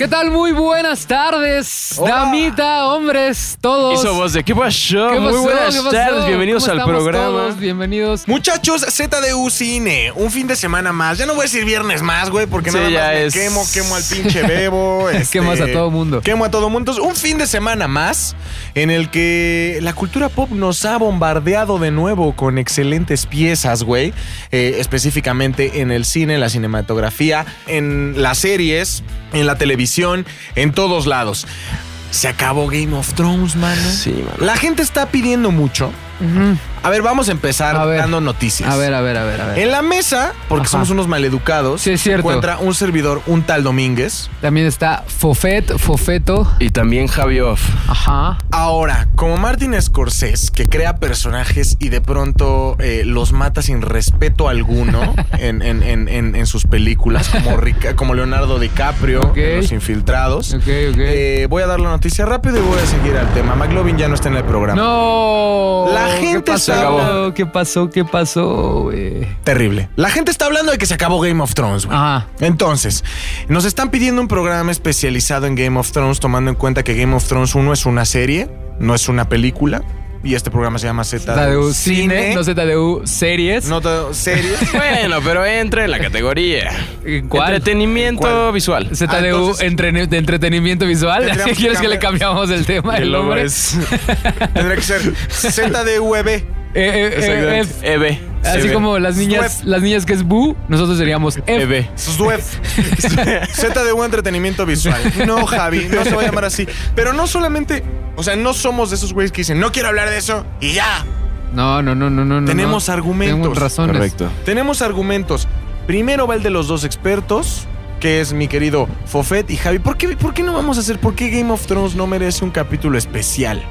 ¿Qué tal? Muy buenas tardes, Hola. damita, hombres, todos. Hizo voz de ¿qué pasó? ¿Qué Muy pasó? buenas ¿Qué pasó? tardes, bienvenidos ¿Cómo al estamos programa. todos? Bienvenidos. Muchachos, ZDU Cine, un fin de semana más. Ya no voy a decir viernes más, güey, porque Sí, nada más me es- quemo, quemo al pinche bebo. este, Quemas a todo mundo. Quemo a todo mundo. Entonces, un fin de semana más en el que la cultura pop nos ha bombardeado de nuevo con excelentes piezas, güey. Eh, específicamente en el cine, en la cinematografía, en las series, en la televisión, en todos lados. Se acabó Game of Thrones, mano. Sí, mano. La gente está pidiendo mucho. A ver, vamos a empezar A ver. dando noticias. A ver, a ver, a ver, a ver. En la mesa, porque Ajá. somos unos maleducados, Sí, es se encuentra un servidor, un tal Domínguez. También está Fofet, Fofeto. Y también Javi Off. Ajá. Ahora, como Martin Scorsese, que crea personajes y de pronto eh, los mata sin respeto alguno en, en- en- en- en sus películas, como, Rica- como Leonardo DiCaprio, Los Infiltrados. Ok, ok. Eh, voy a dar la noticia rápido y voy a seguir al tema. McLovin ya no está en el programa. No. La gente ¿Qué pasó? Se acabó. ¿Qué pasó? ¿Qué pasó, güey? Terrible. La gente está hablando de que se acabó Game of Thrones, güey. Ajá. Entonces, nos están pidiendo un programa especializado en Game of Thrones, tomando en cuenta que Game of Thrones 1 es una serie, no es una película. Y este programa se llama ZDU Cine, no ZDU Series. No todo- series. Bueno, pero entra en la categoría. ¿En ¿Cuál? Entretenimiento ¿Cuál? visual. ZDU Ah, entonces- de entretenimiento visual. Que ¿Quieres que le cambiamos el tema? El El nombre. es Tendría que ser ZDUEB. Eh, eh, eh, F. EB. Así EB. como las niñas, las niñas que es Bu, nosotros seríamos. EB. ZDUEB. ZDU Entretenimiento Visual. No, Javi, no se va a llamar así. Pero no solamente, o sea, no somos de esos güeyes que dicen, no quiero hablar de eso y ya. No, no, no, no, no. no, Tenemos no. argumentos. Tenemos razones. Correcto. Tenemos argumentos. Primero va el de los dos expertos, que es mi querido Fofet y Javi. ¿Por qué, por qué no vamos a hacer? ¿Por qué Game of Thrones no merece un capítulo especial?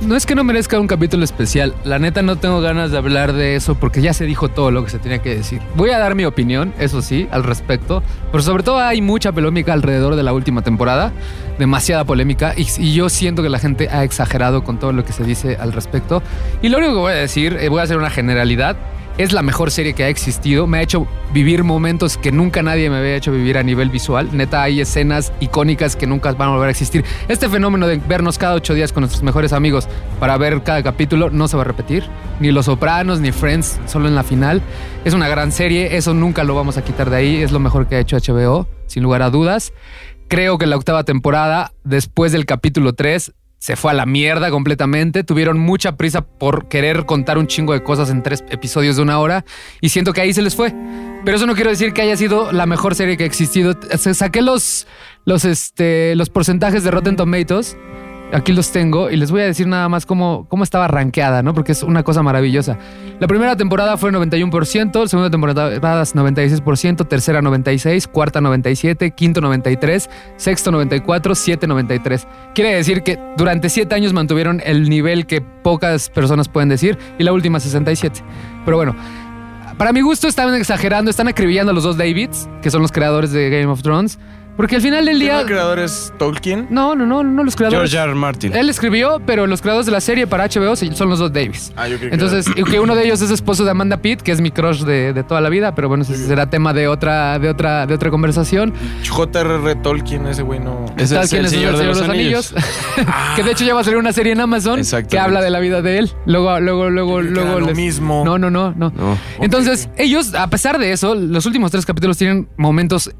No es que no merezca un capítulo especial. La neta no tengo ganas de hablar de eso porque ya se dijo todo lo que se tenía que decir. Voy a dar mi opinión, eso sí, al respecto. Pero sobre todo hay mucha polémica alrededor de la última temporada. Demasiada polémica. Y, yo siento que la gente ha exagerado con todo lo que se dice al respecto. Y lo único que voy a decir, eh, voy a hacer una generalidad. Es la mejor serie que ha existido. Me ha hecho vivir momentos que nunca nadie me había hecho vivir a nivel visual. Neta, hay escenas icónicas que nunca van a volver a existir. Este fenómeno de vernos cada ocho días con nuestros mejores amigos para ver cada capítulo no se va a repetir. Ni Los Sopranos, ni Friends, solo en la final. Es una gran serie. Eso nunca lo vamos a quitar de ahí. Es lo mejor que ha hecho HBO, sin lugar a dudas. Creo que la octava temporada, después del capítulo 3, se fue a la mierda completamente. Tuvieron mucha prisa por querer contar un chingo de cosas en tres episodios de una hora y siento que ahí se les fue. Pero eso no quiero decir que haya sido la mejor serie que ha existido. Saqué los, los, este, los porcentajes de Rotten Tomatoes. Aquí los tengo y les voy a decir nada más cómo, cómo estaba rankeada, ¿no? Porque es una cosa maravillosa. La primera temporada fue 91%, la segunda temporada 96%, tercera 96%, cuarta 97%, quinto 93%, sexto 94%, siete 93%. Quiere decir que durante siete años mantuvieron el nivel que pocas personas pueden decir y la última 67%. Pero bueno, para mi gusto están exagerando, están acribillando a los dos Davids, que son los creadores de Game of Thrones, porque al final del ¿Quién día... el creador es Tolkien? No, no, no, no los creadores. George R. R. Martin. Él escribió, pero los creadores de la serie para HBO son los dos Davis. Ah, yo creo que Entonces, uno de ellos es esposo de Amanda Pitt, que es mi crush de, de toda la vida, pero bueno, ese será tema de otra, de otra, de otra conversación. J.R.R. Tolkien, ese güey no. Es es el Señor de los Anillos. que de hecho ya va a salir una serie en Amazon que habla de la vida de él. Luego, luego, luego, Yo luego lo les- mismo. No, no, no, no. No. Entonces, ellos, a pesar de eso, los últimos tres capítulos tienen momentos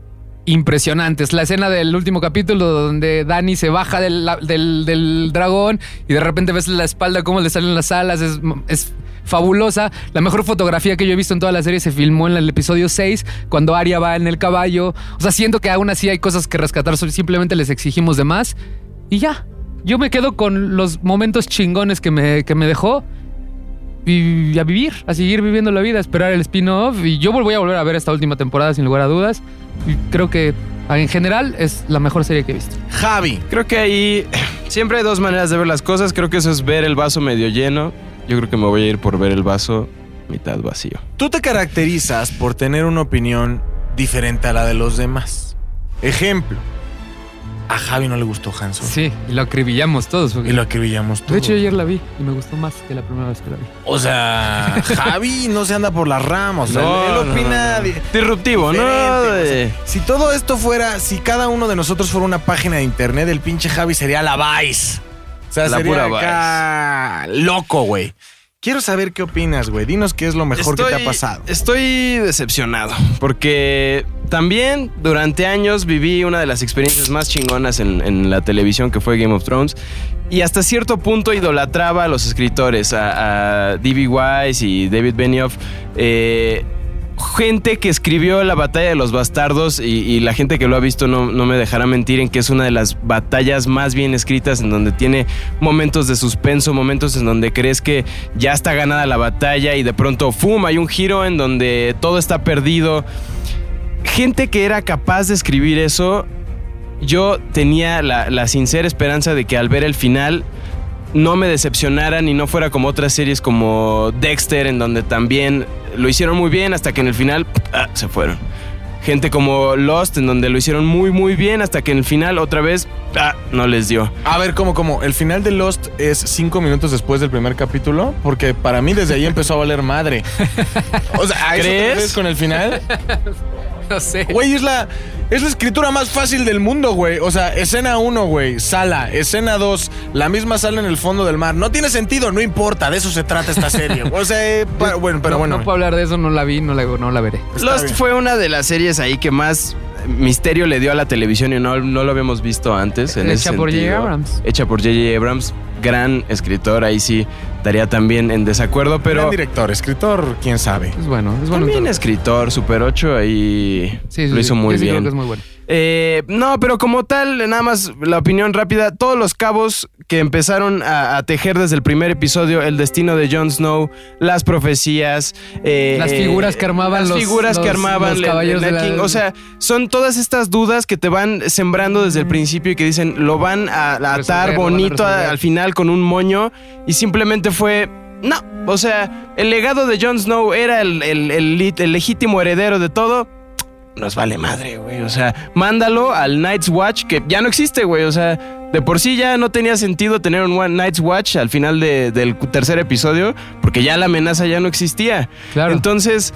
impresionantes. La escena del último capítulo donde Dani se baja del, del- del dragón y de repente ves la espalda cómo le salen las alas, es, es fabulosa. La mejor fotografía que yo he visto en toda la serie se filmó en el episodio 6, cuando Arya va en el caballo. O sea, siento que aún así hay cosas que rescatar, simplemente les exigimos de más. Y ya, yo me quedo con los momentos chingones que me, que me dejó y a vivir, a seguir viviendo la vida, a esperar el spin-off. Y yo voy a volver a ver esta última temporada sin lugar a dudas. Y creo que en general es la mejor serie que he visto. Javi. Creo que ahí siempre hay dos maneras de ver las cosas. Creo que eso es ver el vaso medio lleno. Yo creo que me voy a ir por ver el vaso mitad vacío. Tú te caracterizas por tener una opinión diferente a la de los demás. Ejemplo. A Javi no le gustó Hanson. Sí, y lo acribillamos todos. porque- Y lo acribillamos todo. De hecho, yo ayer la vi y me gustó más que la primera vez que la vi. O sea, Javi no se anda por las ramas. O sea, No, él no, opina. no, no. di- Disruptivo, ¿no? diferente, De- o sea, si todo esto fuera, si cada uno de nosotros fuera una página de internet, el pinche Javi sería la Vice. O sea, La sería pura acá loco, güey. Quiero saber qué opinas, güey. Dinos qué es lo mejor que te ha pasado. Estoy decepcionado porque también durante años viví una de las experiencias más chingonas en, en la televisión que fue Game of Thrones y hasta cierto punto idolatraba a los escritores, a, a D.B. Wise y David Benioff. eh, gente que escribió la batalla de los bastardos y, la gente que lo ha visto no, me dejará mentir en que es una de las batallas más bien escritas en donde tiene momentos de suspenso, momentos en donde crees que ya está ganada la batalla y de pronto, ¡fum!, hay un giro en donde todo está perdido. Gente que era capaz de escribir eso, yo tenía la sincera esperanza de que al ver el final no me decepcionaran y no fuera como otras series como Dexter, en donde también lo hicieron muy bien hasta que en el final ah, se fueron. Gente como Lost, en donde lo hicieron muy, muy bien hasta que en el final otra vez ah, no les dio. A ver, ¿cómo, cómo? ¿El final de Lost es cinco minutos después del primer capítulo? Porque para mí desde ahí empezó a valer madre. O sea, ¿a eso te ¿Crees? con el final? No sé. Güey, es la, es la escritura más fácil del mundo, güey. O sea, escena 1, güey, sala. Escena 2, la misma sala en el fondo del mar. No tiene sentido, no importa. De eso se trata esta serie. O sea, eh, pa- bueno, pero no, bueno. No puedo hablar de eso, no la vi, no la, no la veré. Está Lost bien. fue una de las series ahí que más misterio le dio a la televisión y no, no lo habíamos visto antes. En ese Hecha por J.J. sentido. Abrams. Hecha por J.J. Abrams. Gran escritor, ahí sí estaría también en desacuerdo, pero Gran director, escritor, quién sabe. Es bueno, es bueno. también escritor, Super 8 ahí Sí, sí, lo hizo sí. muy sí creo bien. que es muy bueno. Eh, no, pero como tal, nada más la opinión rápida. Todos los cabos que empezaron a, a tejer desde el primer episodio, el destino de Jon Snow, las profecías, eh, Las figuras que armaban las los- figuras que armaban los el de la- King. O sea, son todas estas dudas que te van sembrando desde el principio y que dicen lo van a, a atar Resolver, bonito a- al final con un moño y simplemente fue. No, o sea, el legado de Jon Snow era el, el- el lit- el legítimo heredero de todo nos vale madre, güey. O sea, mándalo al Night's Watch, que ya no existe, güey. O sea, de por sí ya no tenía sentido tener un One Night's Watch al final de- del tercer episodio, porque ya la amenaza ya no existía. Claro. Entonces,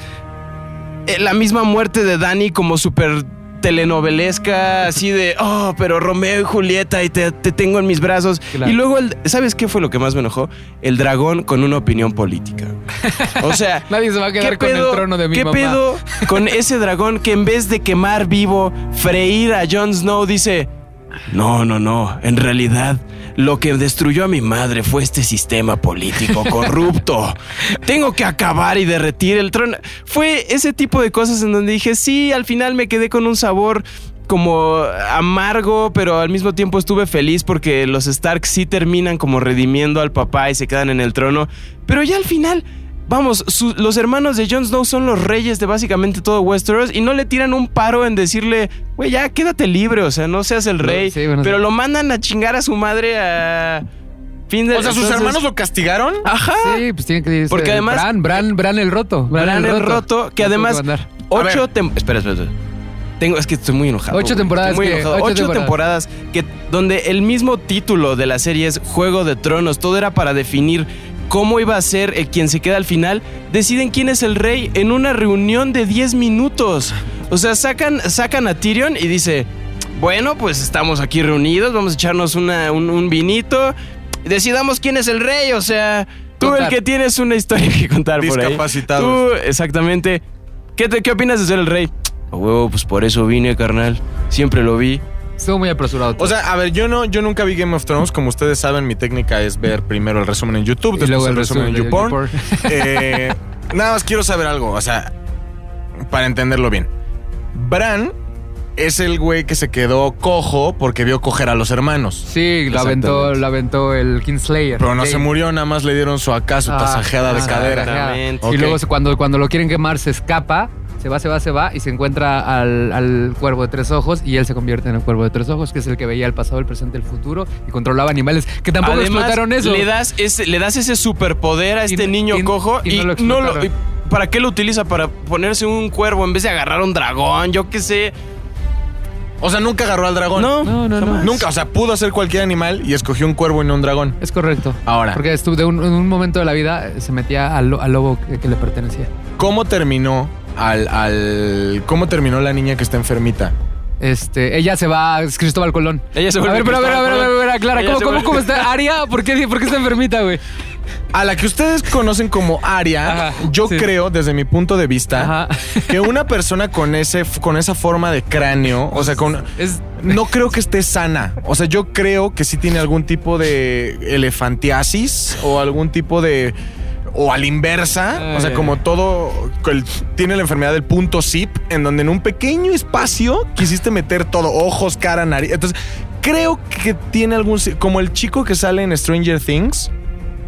eh, la misma muerte de Dani como súper telenovelesca, así de, oh, pero Romeo y Julieta y te, te tengo en mis brazos. Claro. Y luego, el, ¿sabes qué fue lo que más me enojó? El dragón con una opinión política. O sea, Nadie se va a quedar ¿Qué con pedo, el trono de mi ¿Qué mamá. pedo con ese dragón que en vez de quemar vivo, freír a Jon Snow, dice: No, no, no. En realidad, lo que destruyó a mi madre fue este sistema político corrupto. Tengo que acabar y derretir el trono. Fue ese tipo de cosas en donde dije: Sí, al final me quedé con un sabor como amargo, pero al mismo tiempo estuve feliz porque los Stark sí terminan como redimiendo al papá y se quedan en el trono. Pero ya al final, vamos, su- los hermanos de Jon Snow son los reyes de básicamente todo Westeros y no le tiran un paro en decirle, güey, ya quédate libre, o sea, no seas el rey. sí, bueno, pero sí. lo mandan a chingar a su madre a fin de O sea, sus entonces- hermanos lo castigaron. Ajá. Sí, pues tiene que decir. Porque además- Bran, Bran, Bran el roto. Bran el roto, que No además tuvo mandar. Ocho ver. tem- espera, espera, espera. Tengo, es que estoy muy enojado. Ocho temporadas muy que- enojado. ocho Ocho, temporadas. temporadas que donde el mismo título de la serie es Juego de Tronos. Todo era para definir cómo iba a ser el quien se queda al final. Deciden quién es el rey en una reunión de 10 minutos. O sea, sacan, sacan a Tyrion y dice, bueno, pues estamos aquí reunidos, vamos a echarnos una- un, un vinito. Decidamos quién es el rey. O sea, tú Contar. el que tienes una historia que contar por ahí. Discapacitados. Tú, exactamente. ¿Qué, te- ¿Qué opinas de ser el rey? A huevo, pues por eso vine, carnal. Siempre lo vi. Estuvo muy apresurado. todo. O sea, a ver, yo no, yo nunca vi Game of Thrones. Como ustedes saben, mi técnica es ver primero el resumen en YouTube, y después luego el el resumen en YouPorn. YouPorn. Eh, nada más quiero saber algo, o sea, para entenderlo bien. Bran es el güey que se quedó cojo porque vio coger a los hermanos. Sí, lo aventó, lo aventó el Kingslayer. Pero no se murió, nada más le dieron su acá, su Ah, tasajeada de cadera. Exactamente. Y luego cuando, cuando lo quieren quemar se escapa, se va, se va, se va y se encuentra al, al cuervo de tres ojos y él se convierte en el cuervo de tres ojos, que es el que veía el pasado, el presente, el futuro y controlaba animales que tampoco Además, explotaron eso. Le das, ese, le das ese superpoder a Y- este niño y- cojo y y, no lo no lo. explotaron. y ¿Para qué lo utiliza? Para ponerse un cuervo en vez de agarrar un dragón, yo qué sé. O sea, nunca agarró al dragón. No, No, no, no. Nunca, o sea, pudo hacer cualquier animal y escogió un cuervo y no un dragón. Es correcto. Ahora. Porque estuvo de un, en un momento de la vida se metía al, al lobo que, que le pertenecía. ¿Cómo terminó al, al. ¿Cómo terminó la niña que está enfermita? Este, ella se va, es Cristóbal Colón. Ella se a vuelve ver, pero a ver, a ver, a ver, a ver, aclara. ¿cómo, cómo, cómo está Aria? ¿Por qué, ¿Por qué está enfermita, güey? A la que ustedes conocen como Aria, Ajá, yo sí. creo, desde mi punto de vista, Ajá. que una persona con ese, con esa forma de cráneo, o sea, con. Es, No creo que esté sana. O sea, yo creo que sí tiene algún tipo de elefantiasis o algún tipo de. O a la inversa. O sea, Ay. como todo. el- tiene la enfermedad del punto zip, en donde en un pequeño espacio quisiste meter todo: ojos, cara, nariz. Entonces, creo que tiene algún. Como el chico que sale en Stranger Things.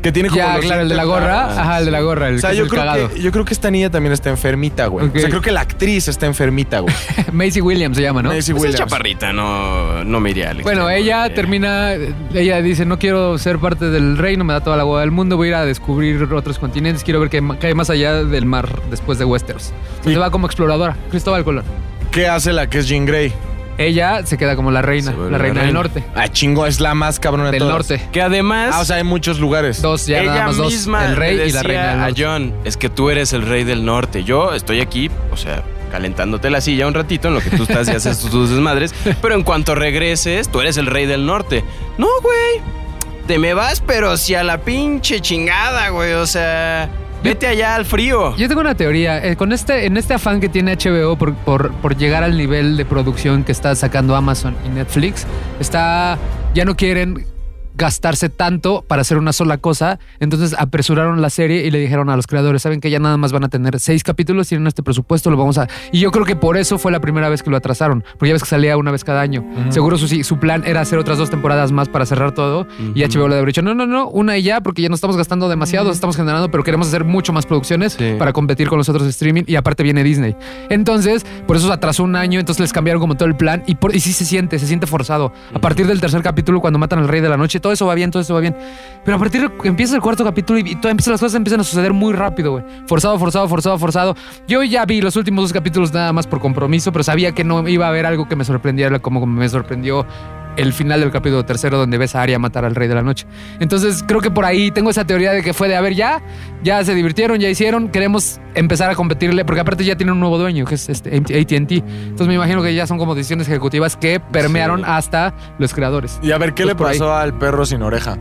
Que tiene como. ya, los claro, el de la gorra. Ajá, el de la gorra, el O sea, que es yo el creo, cagado. que, yo creo que esta niña también está enfermita, güey. O sea, creo que la actriz está enfermita, güey. Macy Williams se llama, ¿no? Maisie Pues es Williams. chaparrita, no, no me iría al Bueno, ella Eh, termina, ella dice, no quiero ser parte del reino, me da toda la agua del mundo, voy a ir a descubrir otros continentes, quiero ver qué hay más allá del mar después de Westeros. Entonces Y- va como exploradora, Cristóbal Colón. ¿Qué hace la que es Jean Grey? Ella se queda como la reina, Se vuelve la reina del reina. norte, Ah, chingo, es la más cabrona de del todas. norte. Que además... Ah, o sea, hay muchos lugares. Dos, ya ella nada más dos, misma el rey le y la decía reina del a norte. John, es que tú eres el rey del norte. Yo estoy aquí, o sea, calentándote la silla un ratito en lo que tú estás y haces tus, tus desmadres. Pero en cuanto regreses, tú eres el rey del norte. No, güey. Te me vas, pero si a la pinche chingada, güey. O sea, vete allá al frío. Yo tengo una teoría. eh, con este, en este afán que tiene HBO por, por, por llegar al nivel de producción que está sacando Amazon y Netflix, está. Ya no quieren gastarse tanto para hacer una sola cosa. Entonces apresuraron la serie y le dijeron a los creadores: Saben que ya nada más van a tener seis capítulos, tienen este presupuesto, lo vamos a. Y yo creo que por eso fue la primera vez que lo atrasaron. Porque ya ves que salía una vez cada año. Seguro su, su plan era hacer otras dos temporadas más para cerrar todo. Y HBO le habría dicho: No, no, no, una y ya, porque ya no estamos gastando demasiado, estamos generando, pero queremos hacer mucho más producciones Sí. para competir con los otros streaming. Y aparte viene Disney. Entonces, por eso se atrasó un año. Entonces les cambiaron como todo el plan. Y, por, y sí se siente, se siente forzado. A partir del tercer capítulo, cuando matan al rey de la noche, todo eso va bien, todo eso va bien. Pero a partir de que empieza el cuarto capítulo y, y empieza, las cosas empiezan a suceder muy rápido, güey. Forzado, forzado, forzado, forzado. Yo ya vi los últimos dos capítulos nada más por compromiso, pero sabía que no iba a haber algo que me sorprendiera como me sorprendió el final del capítulo tercero donde ves a Arya matar al rey de la noche. Entonces creo que por ahí tengo esa teoría de que fue de, a ver, ya, ya se divirtieron, ya hicieron, queremos empezar a competirle, porque aparte ya tienen un nuevo dueño, que es este AT&T. Entonces me imagino que ya son como decisiones ejecutivas que permearon Sí. hasta los creadores. Y a ver, ¿qué le ahí. pasó al perro sin oreja?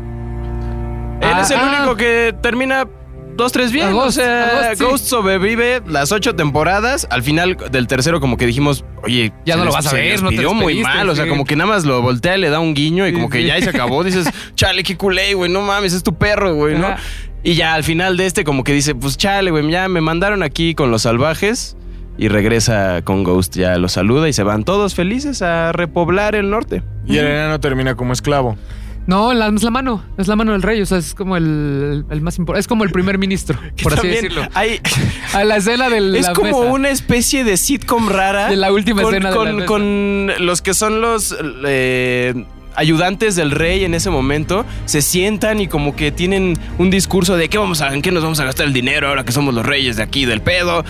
Él Ah, es el ah. único que termina dos, tres bien. Ghost, o sea, Ghost, sí. Ghost sobrevive las ocho temporadas. Al final del tercero, como que dijimos, oye, Ya no lo vas a ver, no te pidió muy mal. O sea, sí. como que nada más lo voltea, le da un guiño y Sí, como que sí. ya ahí se acabó. Dices, chale, qué culé, güey, no mames, es tu perro, güey, ¿no? Y ya al final de este, como que dice, pues chale, güey, ya me mandaron aquí con los salvajes. Y regresa con Ghost, ya lo saluda y se van todos felices a repoblar el norte. Y el enano termina como esclavo. No, la- es la mano, es la mano del rey, o sea, es como el, el más importante, es como el primer ministro, por así decirlo. hay- A la escena del Es como una especie de sitcom rara. De la última con, escena de con, la mesa. con los que son los eh, ayudantes del rey en ese momento. Se sientan y como que tienen un discurso de qué vamos a, en qué nos vamos a gastar el dinero ahora que somos los reyes de aquí del pedo.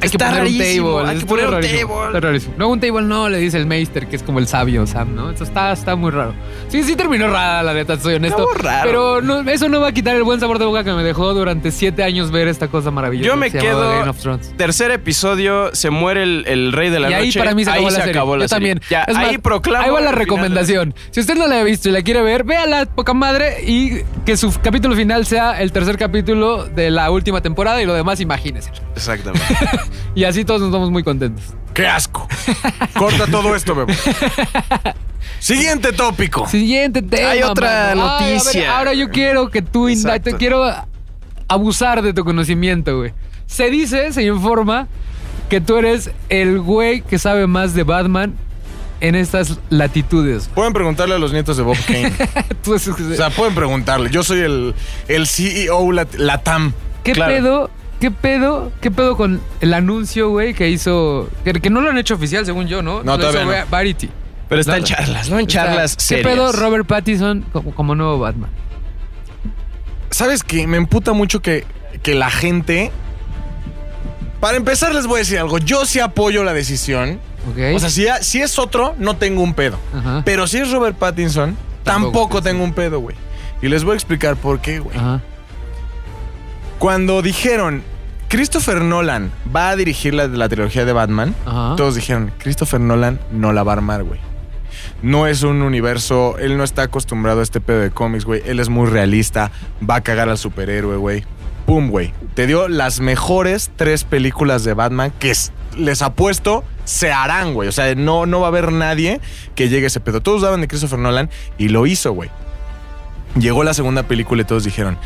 Hay que poner un rarísimo, table. Hay que poner un table. No, un table no, le dice el Meister, que es como el sabio Sam, ¿no? Eso está, está muy raro. Sí, sí terminó rara, la neta, soy honesto. Raro. Pero no, eso no va a quitar el buen sabor de boca que me dejó durante siete años ver esta cosa maravillosa. Yo me que quedo- Game of Thrones. Tercer episodio, se muere el, el rey de la y ahí noche. para mí se acabó ahí la se serie. acabó la Yo serie. también. Ya, Es más, ahí proclamo. Ahí va la recomendación. Si usted no la ha visto y la quiere ver, véala, poca madre, y que su capítulo final sea el tercer capítulo de la última temporada y lo demás, imagínese. Exactamente. Y así todos nos vamos muy contentos. ¡Qué asco! Corta todo esto, bebé. Siguiente tópico. Siguiente tema. Hay otra mano. Ay, a ver, noticia. ahora yo quiero que tú te quiero abusar de tu conocimiento, güey. Se dice, se informa que tú eres el güey que sabe más de Batman en estas latitudes. Pueden preguntarle a los nietos de Bob Kane. Tú es- O sea, pueden preguntarle. Yo soy el, el CEO lat- Latam. ¿Qué claro. pedo? ¿Qué pedo? ¿Qué pedo con el anuncio, güey, que hizo que, que no lo han hecho oficial según yo, ¿no? No, Lo hizo todavía no. Variety. Pero está en charlas, ¿no? En charlas ¿Qué pedo Robert Pattinson como, como nuevo Batman? ¿Sabes qué? Me emputa mucho que, que la gente. Para empezar, les voy a decir algo. Yo sí apoyo la decisión. O sea, si, si es otro, no tengo un pedo. Ajá. Pero si es Robert Pattinson, Tampoco, tengo un pedo, güey. Y les voy a explicar por qué, güey. Cuando dijeron, Christopher Nolan va a dirigir la, la trilogía de Batman, Ajá. todos dijeron, Christopher Nolan no la va a armar, güey. No es un universo, él no está acostumbrado a este pedo de cómics, güey. Él es muy realista, va a cagar al superhéroe, güey. Pum, güey. Te dio las mejores tres películas de Batman que les apuesto se harán, güey. O sea, no, no va a haber nadie que llegue a ese pedo. Todos daban de Christopher Nolan y lo hizo, güey. Llegó la segunda película y todos dijeron,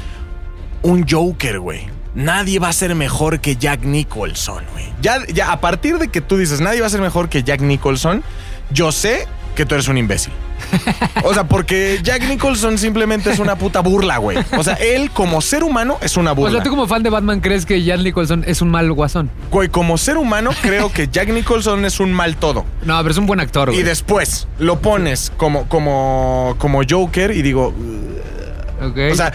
un Joker, güey. Nadie va a ser mejor que Jack Nicholson, güey. Ya, ya a partir de que tú dices, nadie va a ser mejor que Jack Nicholson, yo sé que tú eres un imbécil. O sea, porque Jack Nicholson simplemente es una puta burla, güey. O sea, él como ser humano es una O burla. sea, tú como fan de Batman crees que Jan Nicholson es un mal guasón. Güey, como ser humano creo que Jack Nicholson es un mal todo. No, pero es un buen actor, güey. Y después lo pones como, como, como Joker y digo. O sea,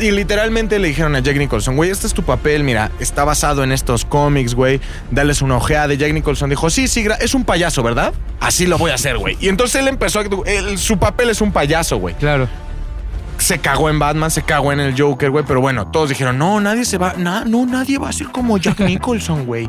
y literalmente le dijeron a Jack Nicholson, güey, este es tu papel, mira, está basado en estos cómics, güey, dales una ojeada. Y Jack Nicholson dijo, sí, sí, es un payaso, ¿verdad? Así lo voy a hacer, güey. Y entonces él empezó a... él- su papel es un payaso, güey. claro. Se cagó en Batman, se cagó en el Joker, güey, pero bueno, todos dijeron, no, nadie se va, na- no, nadie va a ser como Jack Nicholson, güey.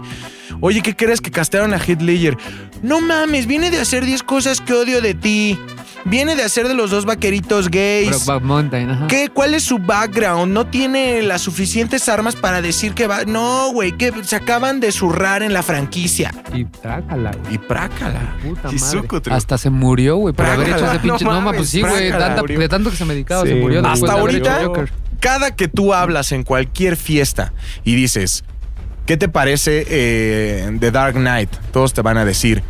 Oye, ¿qué crees que castearon a Heath Ledger? No mames, viene de hacer 10 cosas que odio de ti. Viene de hacer de los dos vaqueritos gays. Brokeback Mountain, ajá. ¿Qué? ¿Cuál es su background? No tiene las suficientes armas para decir que va. No, güey, que se acaban de zurrar en la franquicia. Y trácala, güey. Y prácala. Puta Y madre. sucutru. Hasta se murió, güey, por haber hecho Prácala. ese pinche. No mames, pues sí, güey. prácala. De tanto que se medicaba, se Sí, murió. después Hasta ahorita, cada que tú hablas en cualquier fiesta y dices, ¿qué te parece eh, The Dark Knight? Todos te van a decir.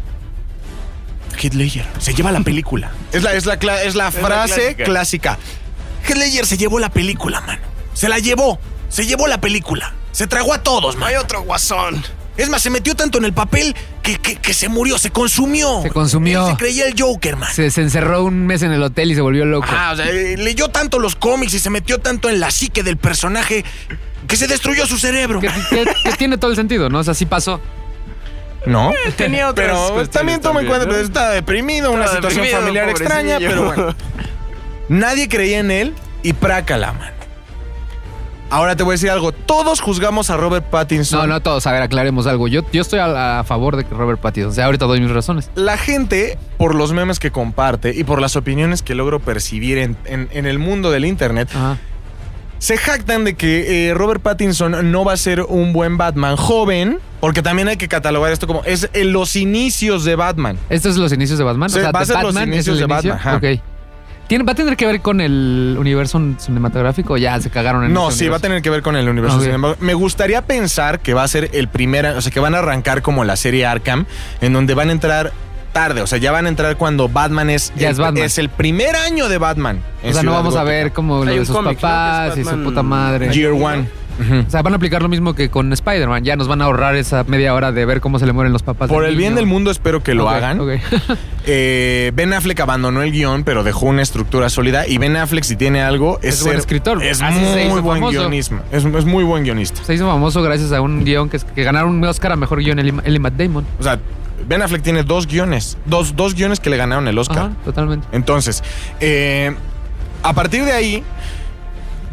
Ledger se lleva la película. Es la, es la, cla- es la la frase clásica. Ledger se llevó la película, mano. Se la llevó. Se llevó la película. Se tragó a todos, man. Hay otro guasón. Es más, se metió tanto en el papel que, que- que se murió, se consumió. Se consumió. Él se creía el Joker, man. Se, se encerró un mes en el hotel y se volvió loco. Ah, o sea, eh, leyó tanto los cómics y se metió tanto en la psique del personaje que se destruyó su cerebro. Que, que- que tiene todo el sentido, ¿no? O sea, sí pasó. No, tenía otras pero también toma en cuenta, ¿no? pues, está deprimido, una Estaba situación deprimido, familiar extraña, pero bueno. Nadie creía en él y prácala, man. Ahora te voy a decir algo. Todos juzgamos a Robert Pattinson. No, no todos. A ver, aclaremos algo. Yo, yo estoy a, a favor de que Robert Pattinson. O sea, ahorita doy mis razones. La gente, por los memes que comparte y por las opiniones que logro percibir en, en- en el mundo del internet, Ajá. Se jactan de que eh, Robert Pattinson no va a ser un buen Batman joven, porque también hay que catalogar esto como es en los inicios de Batman. ¿Estos son los inicios de Batman? Sí, va a ser los Batman es inicios de inicio? Batman, ajá. Ok. ¿Tiene, ¿Va a tener que ver con el universo cinematográfico? Ya se cagaron en No, sí, va a tener que ver con el universo cinematográfico. Me gustaría pensar que va a ser el primer, o sea, que van a arrancar como la serie Arkham, en donde van a entrar tarde, o sea, ya van a entrar cuando Batman es, Ya el, es Batman. el primer año de Batman. en O sea, no vamos a ver como lo de sus papás y su puta madre. Year One. O sea, van a aplicar lo mismo que con Spider-Man. Ya nos van a ahorrar esa media hora de ver cómo se le mueren los papás. Por el bien del mundo espero que lo hagan. Eh, ben Affleck abandonó el guion, pero dejó una estructura sólida. Y Ben Affleck, si tiene algo, es, Es buen ser- escritor. Es Así se muy buen guionista. Es, es muy buen guionista. Se hizo famoso gracias a un guion que, que ganaron un Oscar a mejor guion, el, el Matt Damon. O sea, Ben Affleck tiene dos guiones. Dos, dos guiones que le ganaron el Oscar. Ajá, totalmente. Entonces, eh, a partir de ahí,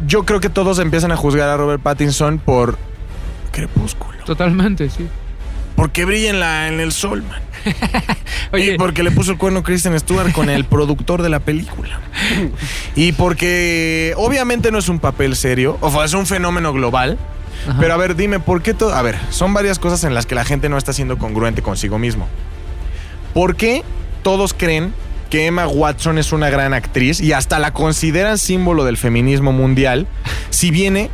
yo creo que todos empiezan a juzgar a Robert Pattinson por Crepúsculo. Totalmente, sí. Porque brilla en, la, en el sol, man. Oye, Y porque le puso el cuerno Kristen Stewart con el productor de la película. Y porque obviamente no es un papel serio, o sea, es un fenómeno global. Pero a ver, dime, ¿por qué todo? A ver, son varias cosas en las que la gente no está siendo congruente consigo mismo. ¿Por qué todos creen que Emma Watson es una gran actriz y hasta la consideran símbolo del feminismo mundial si viene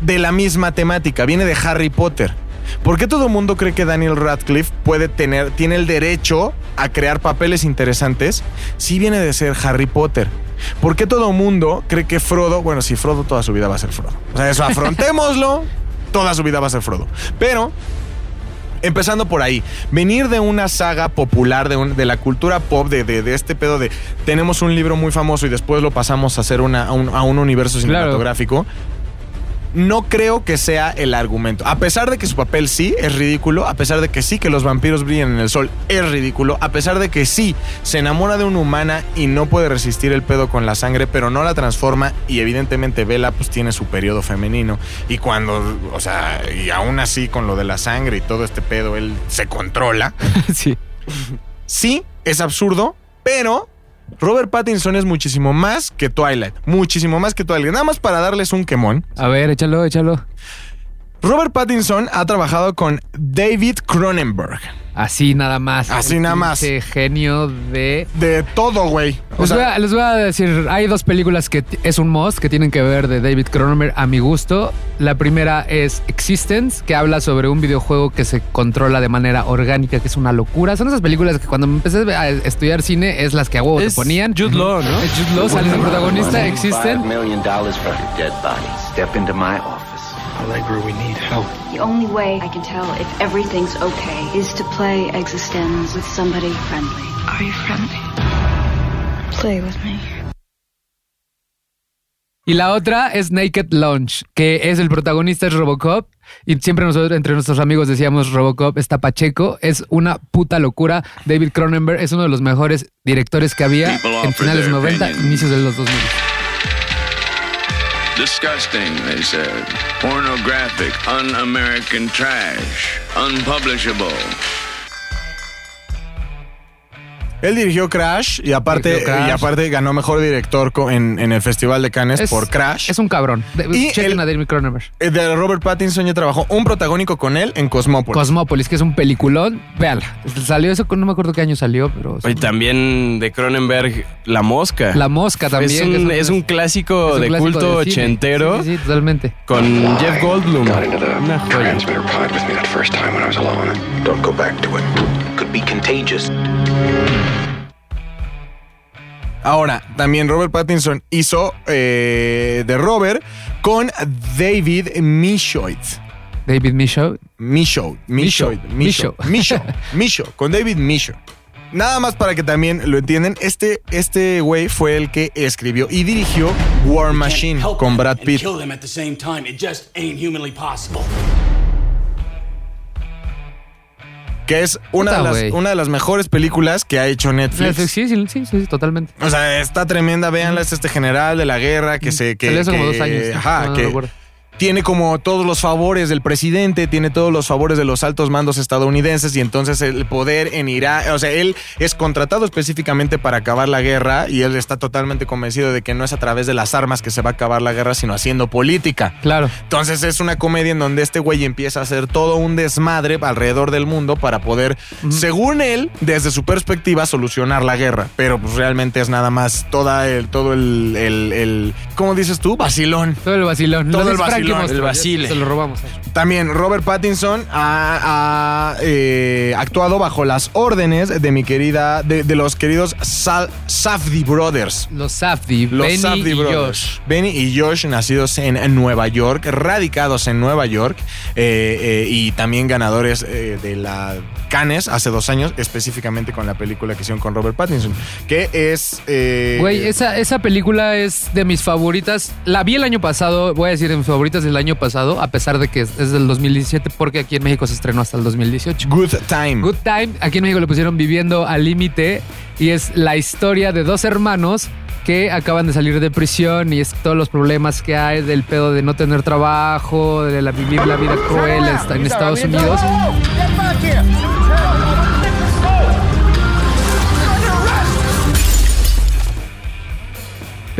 de la misma temática, viene de Harry Potter? ¿Por qué todo el mundo cree que Daniel Radcliffe puede tener, tiene el derecho a crear papeles interesantes si viene de ser Harry Potter? ¿Por qué todo mundo cree que Frodo, bueno, si Frodo toda su vida va a ser Frodo? O sea, eso afrontémoslo, toda su vida va a ser Frodo. Pero Empezando por ahí, venir de una saga popular, de, un- de la cultura pop, de, de- de este pedo de tenemos un libro muy famoso y después lo pasamos a hacer una, a, un, a un universo Claro. No creo que sea el argumento. A pesar de que su papel sí es ridículo, a pesar de que sí que los vampiros brillan en el sol es ridículo, a pesar de que sí se enamora de una humana y no puede resistir el pedo con la sangre, pero no la transforma y evidentemente Vela pues tiene su periodo femenino y cuando, o sea, y aún así con lo de la sangre y todo este pedo, él se controla. sí. Sí, es absurdo, pero Robert Pattinson es muchísimo más que Twilight. Muchísimo más que Twilight. Nada más para darles un quemón. A ver, échalo, échalo. Robert Pattinson ha trabajado con David Cronenberg. Así nada más. Así nada más. Ese genio de. De todo, güey. O Les, sea, voy a, les voy a decir, hay dos películas que es un must que tienen que ver de David Cronenberg a mi gusto. La primera es Existence, que habla sobre un videojuego que se controla de manera orgánica, que es una locura. Son esas películas que cuando empecé a estudiar cine es las que a huevo te ponían. Jude Law, ¿no? Es Jude Law, sale el protagonista, existen. Five million dollars for a dead body. Step into my office. Allegra, we need help. The only way I can tell if everything's okay is to play Existence with somebody friendly. Are you friendly? Play with me. Y la otra es Naked Lunch, que es el protagonista es Robocop. Y siempre nosotros, entre nuestros amigos decíamos Robocop está Pacheco. Es una puta locura. David Cronenberg es uno de los mejores directores que había People en finales their 90, opinions. inicios de los 2000. Disgusting, they said. Pornographic, un-American trash. Unpublishable. Él dirigió Crash y aparte, Dirigió Crash. y aparte ganó mejor director en, en el Festival de Cannes Es- por Crash. Es un cabrón. Y chequen el- a David Cronenberg. Eh, de Robert Pattinson ya trabajó un protagónico con él en Cosmópolis. Cosmópolis, que es un peliculón. Véanla. Salió eso, con- no me acuerdo qué año salió, pero. Y también de Cronenberg, La Mosca. La Mosca también. es, un, es un clásico es un de clásico culto de ochentero Sí, sí, sí, totalmente. con Jeff Goldblum. Una joya. transmitter pod with me that first time when I was alone. Don't go back to it. Could be contagious. Ahora, también Robert Pattinson hizo eh, de Robert con David Mishoid. David Michaud. Mishoid. Micho. Misho. Misho. Misho. Con David Misho. Nada más para que también lo entiendan, este este güey fue el que escribió y dirigió War Machine con Brad Pitt. Que es una, Puta, de las, una de las mejores películas que ha hecho Netflix. Sí, sí, sí, sí, totalmente. O sea, está tremenda, véanla, es este general de la guerra que se... Que, Salió hace como que- dos años. Ajá, no, no que. Tiene como todos los favores del presidente, tiene todos los favores de los altos mandos estadounidenses y entonces el poder en Irak, o sea, él es contratado específicamente para acabar la guerra y él está totalmente convencido de que no es a través de las armas que se va a acabar la guerra, sino haciendo política. Claro. Entonces es una comedia en donde este güey empieza a hacer todo un desmadre alrededor del mundo para poder, según él, desde su perspectiva, solucionar la guerra. Pero pues realmente es nada más toda el, todo el, el, el- ¿cómo dices tú? Vacilón. Todo el vacilón. Todo el vacilón, Monster, el ya vacile. Se lo robamos. También Robert Pattinson ha, ha, eh, actuado bajo las órdenes de mi querida, de, de los queridos Sa- Safdie Brothers. Los Safdie, Los Benny Safdie y Brothers. Josh. Benny y Josh, nacidos en Nueva York, radicados en Nueva York eh, eh, y también ganadores eh, de la Cannes hace dos años, específicamente con la película que hicieron con Robert Pattinson, que es... eh, Güey, esa, esa película es de mis favoritas. La vi el año pasado, voy a decir de mis favoritas del año pasado, a pesar de que es, del 2017, porque aquí en México se estrenó hasta el 2018. Good Time. Good Time, aquí en México le pusieron Viviendo al Límite y es la historia de dos hermanos que acaban de salir de prisión y es todos los problemas que hay del pedo de no tener trabajo, de la, vivir la vida cruel en en Estados Unidos.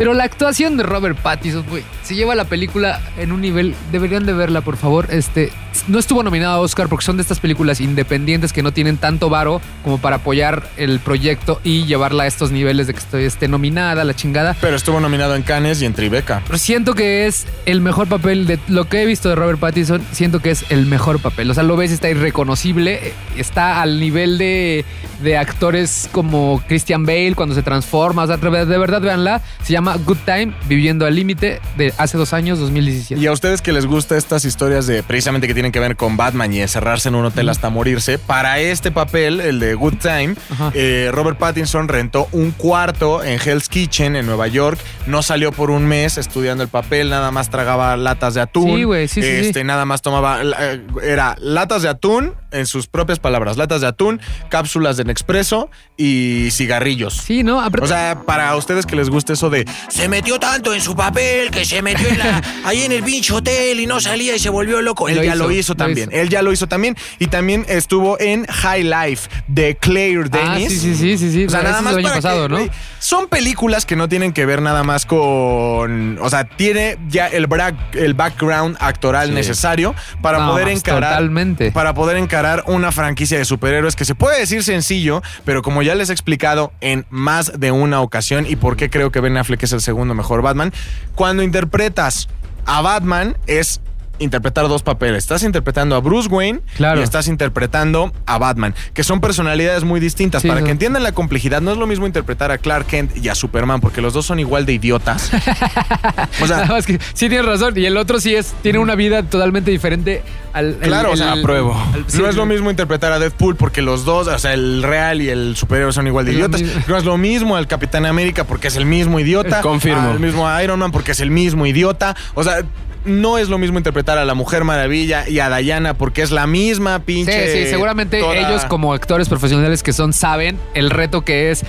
Pero la actuación de Robert Pattinson, güey, se lleva la película en un nivel. Deberían de verla, por favor. Este no estuvo nominado a Oscar porque son de estas películas independientes que no tienen tanto varo como para apoyar el proyecto y llevarla a estos niveles de que estoy, esté nominada, la chingada. Pero estuvo nominado en Cannes y en Tribeca. Pero siento que es el mejor papel de lo que he visto de Robert Pattinson. Siento que es el mejor papel. O sea, lo ves, está irreconocible. Está al nivel de, de actores como Christian Bale cuando se transforma. O sea, de verdad, véanla. Se llama Good Time, Viviendo al Límite, de hace dos años, 2017. Y a ustedes que les gusta estas historias de precisamente que tienen que ver con Batman y encerrarse en un hotel hasta morirse. Para este papel, el de Good Time, eh, Robert Pattinson rentó un cuarto en Hell's Kitchen en Nueva York. No salió por un mes estudiando el papel, nada más tragaba latas de atún. Sí, güey, sí, sí, sí. este, Nada más tomaba. eh, Era latas de atún, en sus propias palabras, latas de atún, cápsulas de Nespresso y cigarrillos. Sí, ¿no? Aparte- O sea, para ustedes que les guste eso de se metió tanto en su papel que se metió en la, ahí en el pinche hotel y no salía y se volvió loco. Él Lo ya hizo, lo hizo lo también. hizo. Él ya lo hizo también. Y también estuvo en High Life de Claire Ah, Denis. sí, sí, sí, sí, sí. O sea, nada más el año para que, pasado, ¿no? son películas que no tienen que ver nada más con. O sea, tiene ya el, bra- el background actoral Sí. necesario para No, poder encarar. totalmente. Para poder encarar una franquicia de superhéroes que se puede decir sencillo, pero como ya les he explicado en más de una ocasión y por qué creo que Ben Affleck es el segundo mejor Batman, cuando interpretas a Batman es interpretar dos papeles. Estás interpretando a Bruce Wayne Claro. y estás interpretando a Batman, que son personalidades muy distintas. Sí, Para sí. que entiendan la complejidad, no es lo mismo interpretar a Clark Kent y a Superman, porque los dos son igual de idiotas. o sea, que sí tienes razón. Y el otro sí es, tiene una vida totalmente diferente al. el- Claro, o el- sea, apruebo. sí, no es lo mismo interpretar a Deadpool porque los dos, o sea, el real y el superhéroe son igual de idiotas. No es lo mismo al Capitán América porque es el mismo idiota. Confirmo. Al mismo Iron Man porque es el mismo idiota. O sea, no es lo mismo interpretar a la Mujer Maravilla y a Diana porque es la misma Sí, pinche. sí, seguramente toda- ellos como actores profesionales que son saben el reto que es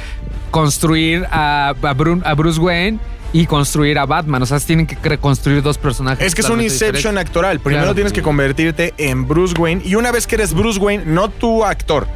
construir a, a Bru- a Bruce Wayne y construir a Batman. O sea, tienen que reconstruir dos personajes. Es que es un inception diferentes. actoral. Primero Claro. tienes que convertirte en Bruce Wayne y una vez que eres Bruce Wayne, no tu actor.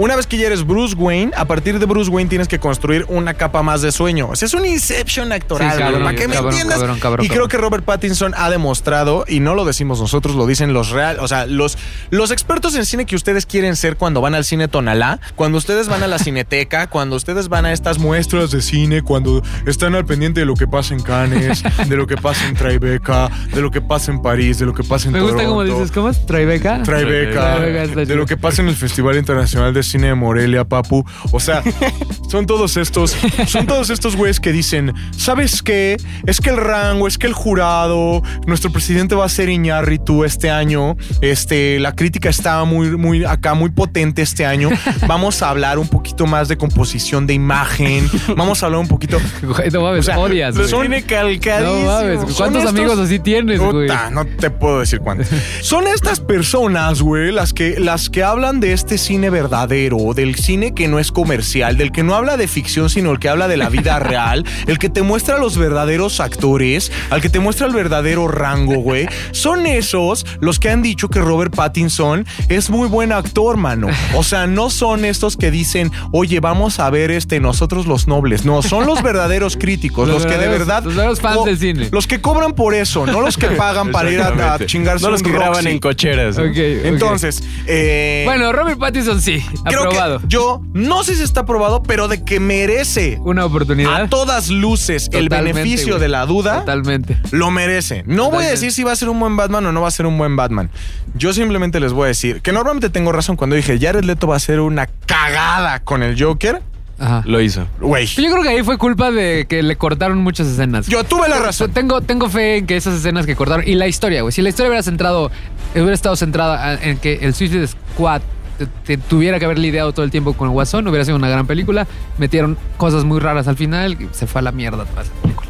Una vez que ya eres Bruce Wayne, a partir de Bruce Wayne tienes que construir una capa más de sueño. O sea, es un inception actoral, Sí, cabrón, para que me cabrón, entiendas. cabrón, cabrón, y creo cabrón. que Robert Pattinson ha demostrado, y no lo decimos nosotros, lo dicen los real, o sea, los, los expertos en cine que ustedes quieren ser cuando van al cine Tonalá, cuando ustedes van a la cineteca, cuando ustedes van a estas muestras de cine, cuando están al pendiente de lo que pasa en Cannes, de lo que pasa en Tribeca, de lo que pasa en París, de lo que pasa en Me gusta como dices, ¿cómo es? ¿Tribeca? Tribeca, de lo que pasa en el Festival Internacional de Cine de Morelia, papu. O sea, son todos estos, son todos estos güeyes que dicen, ¿sabes qué? Es que el rango, es que el jurado, nuestro presidente va a ser Iñárritu este año. Este, la crítica está muy, muy acá, muy potente este año. Vamos a hablar un poquito más de composición de imagen. Vamos a hablar un poquito. Güey, no mames, O sea, odias, calcadísimos. No mames, Son ¿cuántos estos- amigos así tienes, güey? No te puedo decir cuántos. Son estas personas, güey, las que, las que hablan de este cine verdadero, del cine que no es comercial, del que no habla de ficción, sino el que habla de la vida real, el que te muestra a los verdaderos actores, al que te muestra el verdadero rango, güey. Son esos los que han dicho que Robert Pattinson es muy buen actor, mano. O sea, no son estos que dicen, oye, vamos a ver este, nosotros los nobles. No, son los verdaderos críticos, los, Los que de verdad. los verdaderos fans del cine. Los que cobran por eso, no los que pagan para ir a, a chingarse No los que graban en cocheras. Ok. Entonces, eh, Bueno, Robert Pattinson sí, creo aprobado. que yo no sé si está aprobado, pero de que merece Una oportunidad. a todas luces el beneficio de la duda. Totalmente. Lo merece. No voy a decir si va a ser un buen Batman o no va a ser un buen Batman. Yo simplemente les voy a decir que normalmente tengo razón cuando dije Jared Leto va a ser una cagada con el Joker. Ajá. Lo hizo. Güey. Yo creo que ahí fue culpa de que le cortaron muchas escenas. Yo tuve la razón. Tengo, tengo fe en que esas escenas que cortaron. Y la historia, güey. Si la historia hubiera centrado, hubiera estado centrada en que el Suicide Squad te- tuviera que haber lidiado todo el tiempo con el Guasón, hubiera sido una gran película. Metieron cosas muy raras al final se fue a la mierda toda esa película.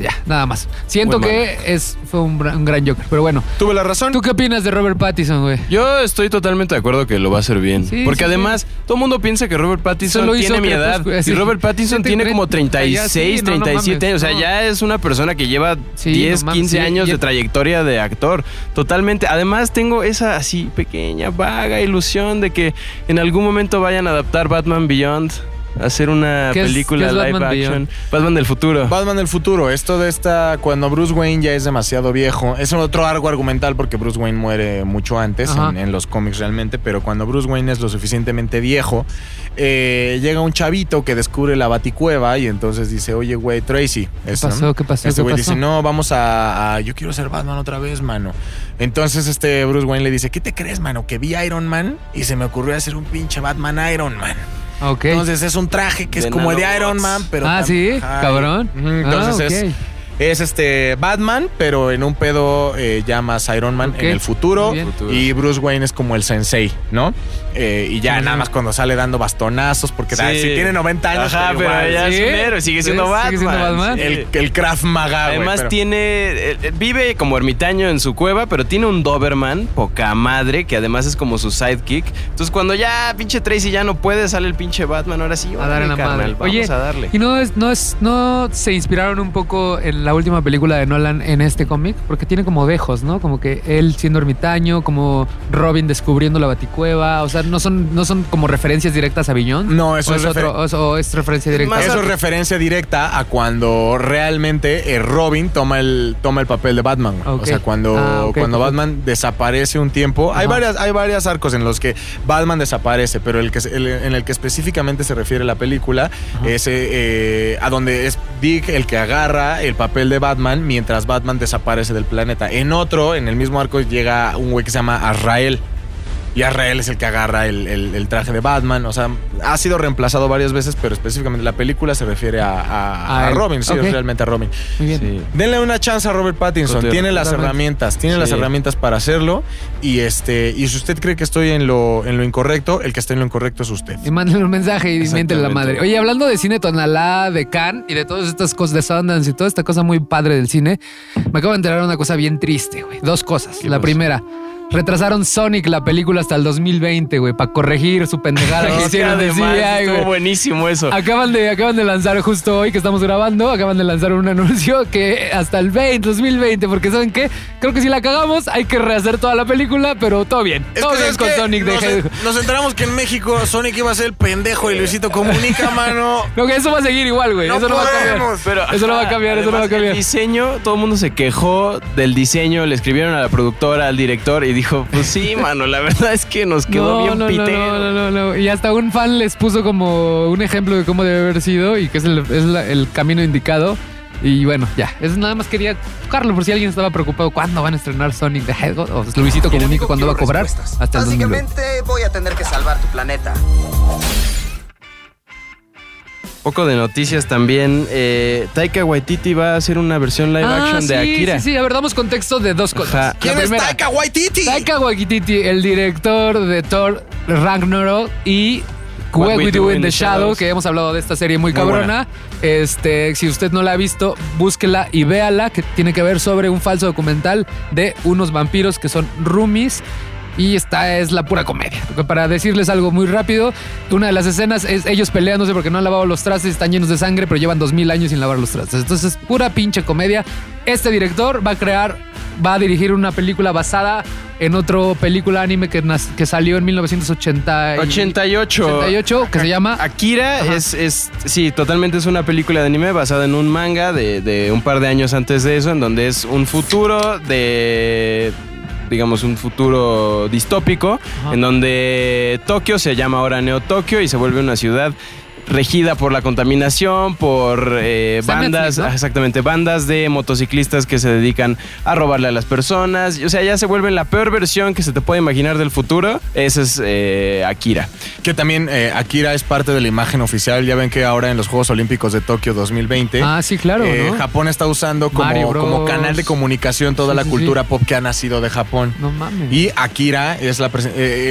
Ya, nada más. Siento Muy que es, fue un, gran Joker. Pero bueno, Tuve la razón. ¿tú qué opinas de Robert Pattinson, güey? Yo estoy totalmente de acuerdo que lo va a hacer bien. Sí, porque sí, además, todo el mundo piensa que Robert Pattinson Solo hizo tiene mi edad. Crepúsculo, Y. Robert Pattinson Sí, tiene como 36, ya, sí, no, no 37 años. O sea, no. ya es una persona que lleva Sí, 10, no mames, 15 sí, años de trayectoria de actor. Totalmente. Además, tengo esa así pequeña, vaga ilusión de que en algún momento vayan a adaptar Batman Beyond. Hacer una ¿Qué es- película qué es live Batman action. Beyond? Batman del futuro. Batman del futuro, esto de esta, cuando Bruce Wayne ya es demasiado viejo, es otro arco argumental porque Bruce Wayne muere mucho antes Ajá. en, en los cómics realmente, pero cuando Bruce Wayne es lo suficientemente viejo, eh, llega un chavito que descubre la baticueva y entonces dice, oye, güey, Tracy. ¿Qué es, ¿no? pasó? ¿Qué pasó? Este ¿Qué güey pasó? dice, no, vamos a, a- Yo quiero ser Batman otra vez, mano. Entonces este Bruce Wayne le dice, ¿qué te crees, mano? Que vi Iron Man y se me ocurrió hacer un pinche Batman Iron Man. Ok. Entonces es un traje que es De como el de. Iron Man, pero... ah, sí, Ajá, cabrón. Ujú, Entonces Ah, es, ok. Es este Batman, pero en un pedo eh, ya más Iron Man en el futuro. Y Bruce Wayne es como el sensei, ¿no? Eh, y ya nada más cuando sale dando bastonazos, porque da- si tiene 90 años, Ajá, pero pero igual, ya ¿Sí? es héroe, sigue siendo Sí, Batman. sigue siendo Batman. Sí. el, el Krav Maga, Además pero- tiene, eh, eh, vive como ermitaño en su cueva, pero tiene un Doberman, poca madre, que además es como su sidekick. Entonces cuando ya pinche Tracy ya no puede, sale el pinche Batman, ahora sí, A dar en la madre. vamos Oye, a darle. ¿y no, es, no, es, no se inspiraron un poco en la última película de Nolan en este cómic? Porque tiene como dejos, ¿no? Como que él siendo ermitaño, como Robin descubriendo la baticueva. O sea, no son, no son como referencias directas a Billón. No, eso o es es, otro, o, o es referencia directa. Eso es referencia directa a cuando realmente eh, Robin toma el, toma el papel de Batman. O sea, cuando, Ah, cuando. Batman desaparece un tiempo. Hay varias, hay varias arcos en los que Batman desaparece, pero el que, el- en el que específicamente se refiere la película es eh, eh, a donde es Dick el que agarra el papel de Batman mientras Batman desaparece del planeta. En otro, en el mismo arco, llega un güey que se llama Azrael. Y Azrael es el que agarra el, el- el traje de Batman. O sea, ha sido reemplazado varias veces, pero específicamente la película se refiere a, a- A a él. Robin. Sí, realmente a Robin. Muy bien. Sí. Denle una chance a Robert Pattinson. Tiene las totalmente. herramientas. Tiene las herramientas para hacerlo. Y este, y si usted cree que estoy en lo, en lo incorrecto, el que está en lo incorrecto es usted. Y mándenle un mensaje y miéntele la madre. Oye, hablando de cine Tonalá, de Cannes y de todas estas cosas de Sundance y toda esta cosa muy padre del cine, me acabo de enterar de una cosa bien triste, güey. Dos cosas. La primera, retrasaron Sonic la película hasta el 2020, güey, para corregir su pendejada que hicieron de CGI, estuvo güey. buenísimo eso. Acaban de, acaban de lanzar justo hoy que estamos grabando, acaban de lanzar un anuncio que hasta el 20, 2020, porque ¿saben qué? Creo que si la cagamos hay que rehacer toda la película, pero todo bien. Es todo que, bien ¿sabes con qué? Sonic. Nos, deje- nos enteramos que en México Sonic iba a ser el pendejo y Luisito comunica, mano. No, que eso va a seguir igual, güey. No eso no va a cambiar. Eso no va a cambiar, eso no va a cambiar. El diseño, todo el mundo se quejó del diseño, le escribieron a la productora, al director y dijo, pues sí, mano, la verdad es que nos quedó no, bien no, no, pitero. no, no, no, no. Y hasta un fan les puso como un ejemplo de cómo debe haber sido y que es el, es la- el camino indicado. Y bueno, ya. Eso nada más quería tocarlo por si alguien estaba preocupado. ¿Cuándo van a estrenar Sonic the Hedgehog? O Luisito Comunica cuándo va a cobrar. Hasta el 2020. Básicamente voy a tener que salvar tu planeta. Poco de noticias también. eh, Taika Waititi va a hacer una versión live Ah, action sí, de Akira. Sí, sí, a ver, damos contexto de dos cosas. Ajá. La ¿Quién es Taika Waititi? Taika Waititi, el director de Thor Ragnarok y What, We Do in the Shadow, que hemos hablado de esta serie muy, Muy cabrona. Este, si usted no la ha visto, búsquela y véala, que tiene que ver sobre un falso documental de unos vampiros que son roomies. Y esta es la pura comedia. Para decirles algo muy rápido, una de las escenas es ellos peleándose porque no han lavado los trastes, están llenos de sangre, pero llevan dos mil años sin lavar los trastes. Entonces, pura pinche comedia. Este director va a crear, va a dirigir una película basada en otro película anime que, nas- que salió en 1980 y- 88. 88, que se llama Akira Ajá. es, es, sí, totalmente es una película de anime basada en un manga de, de un par de años antes de eso, en donde es un futuro de, digamos, un futuro distópico, Ajá. en donde Tokio se llama ahora Neo Tokio y se vuelve una ciudad regida por la contaminación, por eh, bandas, Netflix, ¿no? exactamente, bandas de motociclistas que se dedican a robarle a las personas. O sea, ya se vuelve la peor versión que se te puede imaginar del futuro. Ese es eh, Akira. Que también eh, Akira es parte de la imagen oficial. Ya ven que ahora en los Juegos Olímpicos de Tokio 2020. Ah, sí, claro, eh, ¿no? Japón está usando como, canal de comunicación toda Sí, la sí, cultura sí. pop que ha nacido de Japón. No mames. Y Akira es la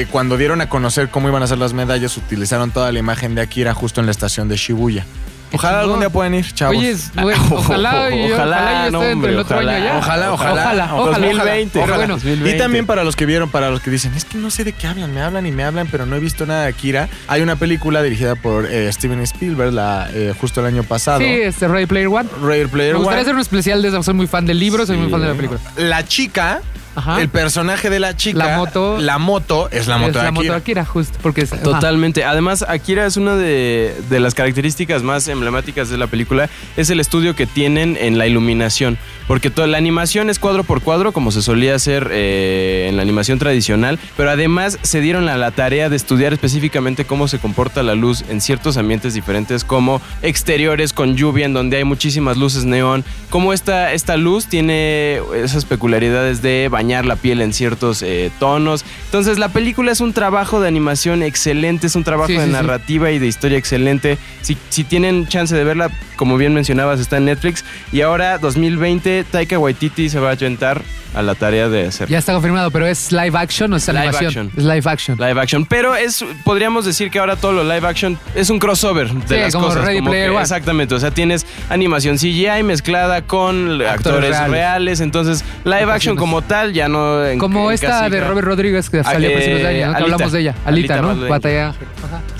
cuando dieron a conocer cómo iban a ser las medallas, utilizaron toda la imagen de Akira justo en la estación de Shibuya. Ojalá algún día puedan ir, chavos. Oye, güey, ojalá, yo- Ojalá, ojalá yo esté dentro del hombre, otro ojalá. año. Ojalá, ojalá. Ojalá, ojalá. 2020. Pero Ojalá. bueno, 2020. Y también para los que vieron, para los que dicen, es que no sé de qué hablan, me hablan y me hablan, pero no he visto nada de Akira. Hay una película dirigida por eh, Steven Spielberg, la, eh, justo el año pasado. sí, este Ray Player One. Rare Player Me gustaría One. hacer un especial de eso. Soy muy fan del libro, soy muy fan de la película. La chica, Ajá. el personaje de la chica, La moto- la moto es la moto es de la Akira. moto de Akira, justo. Porque es, ajá. Totalmente. Además, Akira es una de, de las características más emblemáticas de la película. Es el estudio que tienen en la iluminación. Porque toda la animación es cuadro por cuadro, como se solía hacer eh, en la animación tradicional. Pero además se dieron a la tarea de estudiar específicamente cómo se comporta la luz en ciertos ambientes diferentes, como exteriores con lluvia, en donde hay muchísimas luces neón. Cómo esta, esta luz tiene esas peculiaridades de bañar bañar la piel en ciertos eh, tonos. Entonces, la película es un trabajo de animación excelente, es un trabajo Sí, de sí, sí. narrativa y de historia excelente. Si, si tienen chance de verla, como bien mencionabas, está en Netflix. Y ahora, 2020, Taika Waititi se va a aventar a la tarea de hacer Ya está confirmado, pero ¿es live action o es Live animación? action. Es live action. live action. Pero es, podríamos decir que ahora todo lo live action es un crossover de Sí, las como cosas. Ready Player que- One. exactamente. O sea, tienes animación CGI mezclada con actores, reales. reales. Entonces, live action como tal ya no. en- Como esta de Robert Rodríguez que Ah, salió a eh, principios de año, ¿no? que hablamos de ella. Alita, Alita ¿no? Batalla.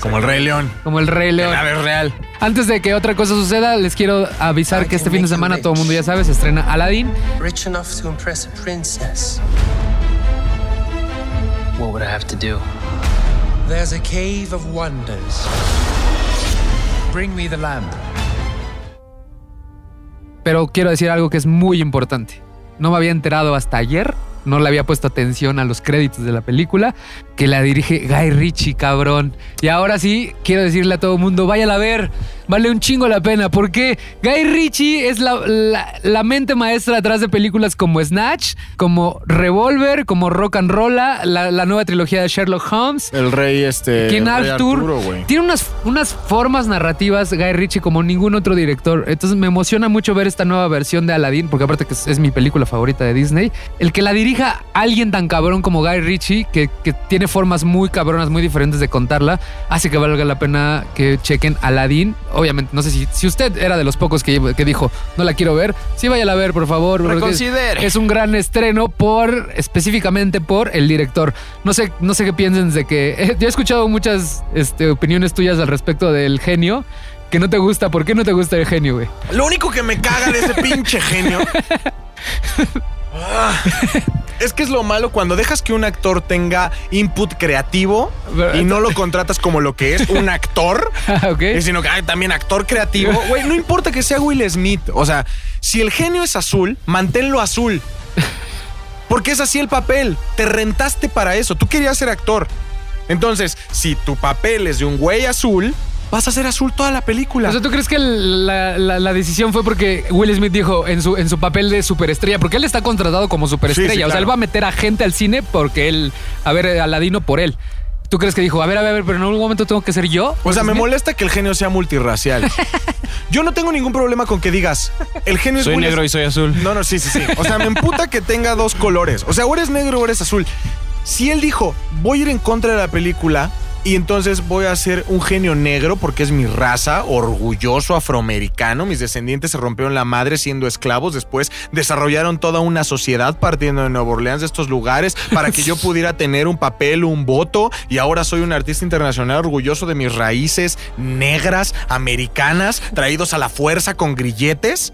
Como el Rey León. Como el Rey León. Real. Antes de que otra cosa suceda, les quiero avisar que este fin de semana todo el mundo ya sabe, se estrena Aladdin. Rich enough to impress a princess. What would I have to do? There's a cave of wonders. Bring me the lamp. Pero quiero decir algo que es muy importante. No me había enterado hasta ayer, no le había puesto atención a los créditos de la película, que la dirige Guy Ritchie, cabrón. Y ahora sí, quiero decirle a todo el mundo, váyala a ver, vale un chingo la pena, porque Guy Ritchie es la, la- la mente maestra atrás de películas como Snatch, como Revolver, como Rock and Roll, la, la nueva trilogía de Sherlock Holmes. El rey este. King Arthur Arturo, tiene unas, unas formas narrativas Guy Ritchie como ningún otro director. Entonces me emociona mucho ver esta nueva versión de Aladdin, porque aparte que es, es mi película favorita de Disney. El que la dirija alguien tan cabrón como Guy Ritchie, que, que tiene formas muy cabronas, muy diferentes de contarla, hace que valga la pena que chequen Aladdin. Obviamente, no sé si, si usted era de los pocos que, que dijo, no la quiero ver, sí váyala a ver, por favor. Reconsidere. Es un gran estreno por, específicamente por el director. No sé, no sé qué piensen de que. eh, yo he escuchado muchas este, opiniones tuyas al respecto del genio. Que no te gusta, ¿por qué no te gusta el genio, güey? Lo único que me caga de ese pinche genio. Ah, es que es lo malo cuando dejas que un actor tenga input creativo y no lo contratas como lo que es, un actor. Y sino que hay también actor creativo. Güey, no importa que sea Will Smith. O sea, si el genio es azul, manténlo azul. Porque es así el papel. Te rentaste para eso. Tú querías ser actor. Entonces, si tu papel es de un güey azul, vas a ser azul toda la película. O sea, ¿tú crees que la, la- la decisión fue porque Will Smith dijo en su, en su papel de superestrella? Porque él está contratado como superestrella. Sí, sí, O sea, él va a meter a gente al cine porque él. A ver, Aladino por él. ¿Tú crees que dijo, a ver, a ver, a ver, pero en algún momento tengo que ser yo? O sea, me Smith? molesta que el genio sea multirracial. Yo no tengo ningún problema con que digas, el genio es Soy negro y soy azul. No, no, sí, sí, sí. O sea, me emputa que tenga dos colores. O sea, o eres negro o eres azul. Si él dijo, voy a ir en contra de la película y entonces voy a ser un genio negro porque es mi raza, orgulloso afroamericano, mis descendientes se rompieron la madre siendo esclavos, después desarrollaron toda una sociedad partiendo de Nueva Orleans, de estos lugares, para que yo pudiera tener un papel, un voto, y ahora soy un artista internacional orgulloso de mis raíces negras, americanas, traídos a la fuerza con grilletes.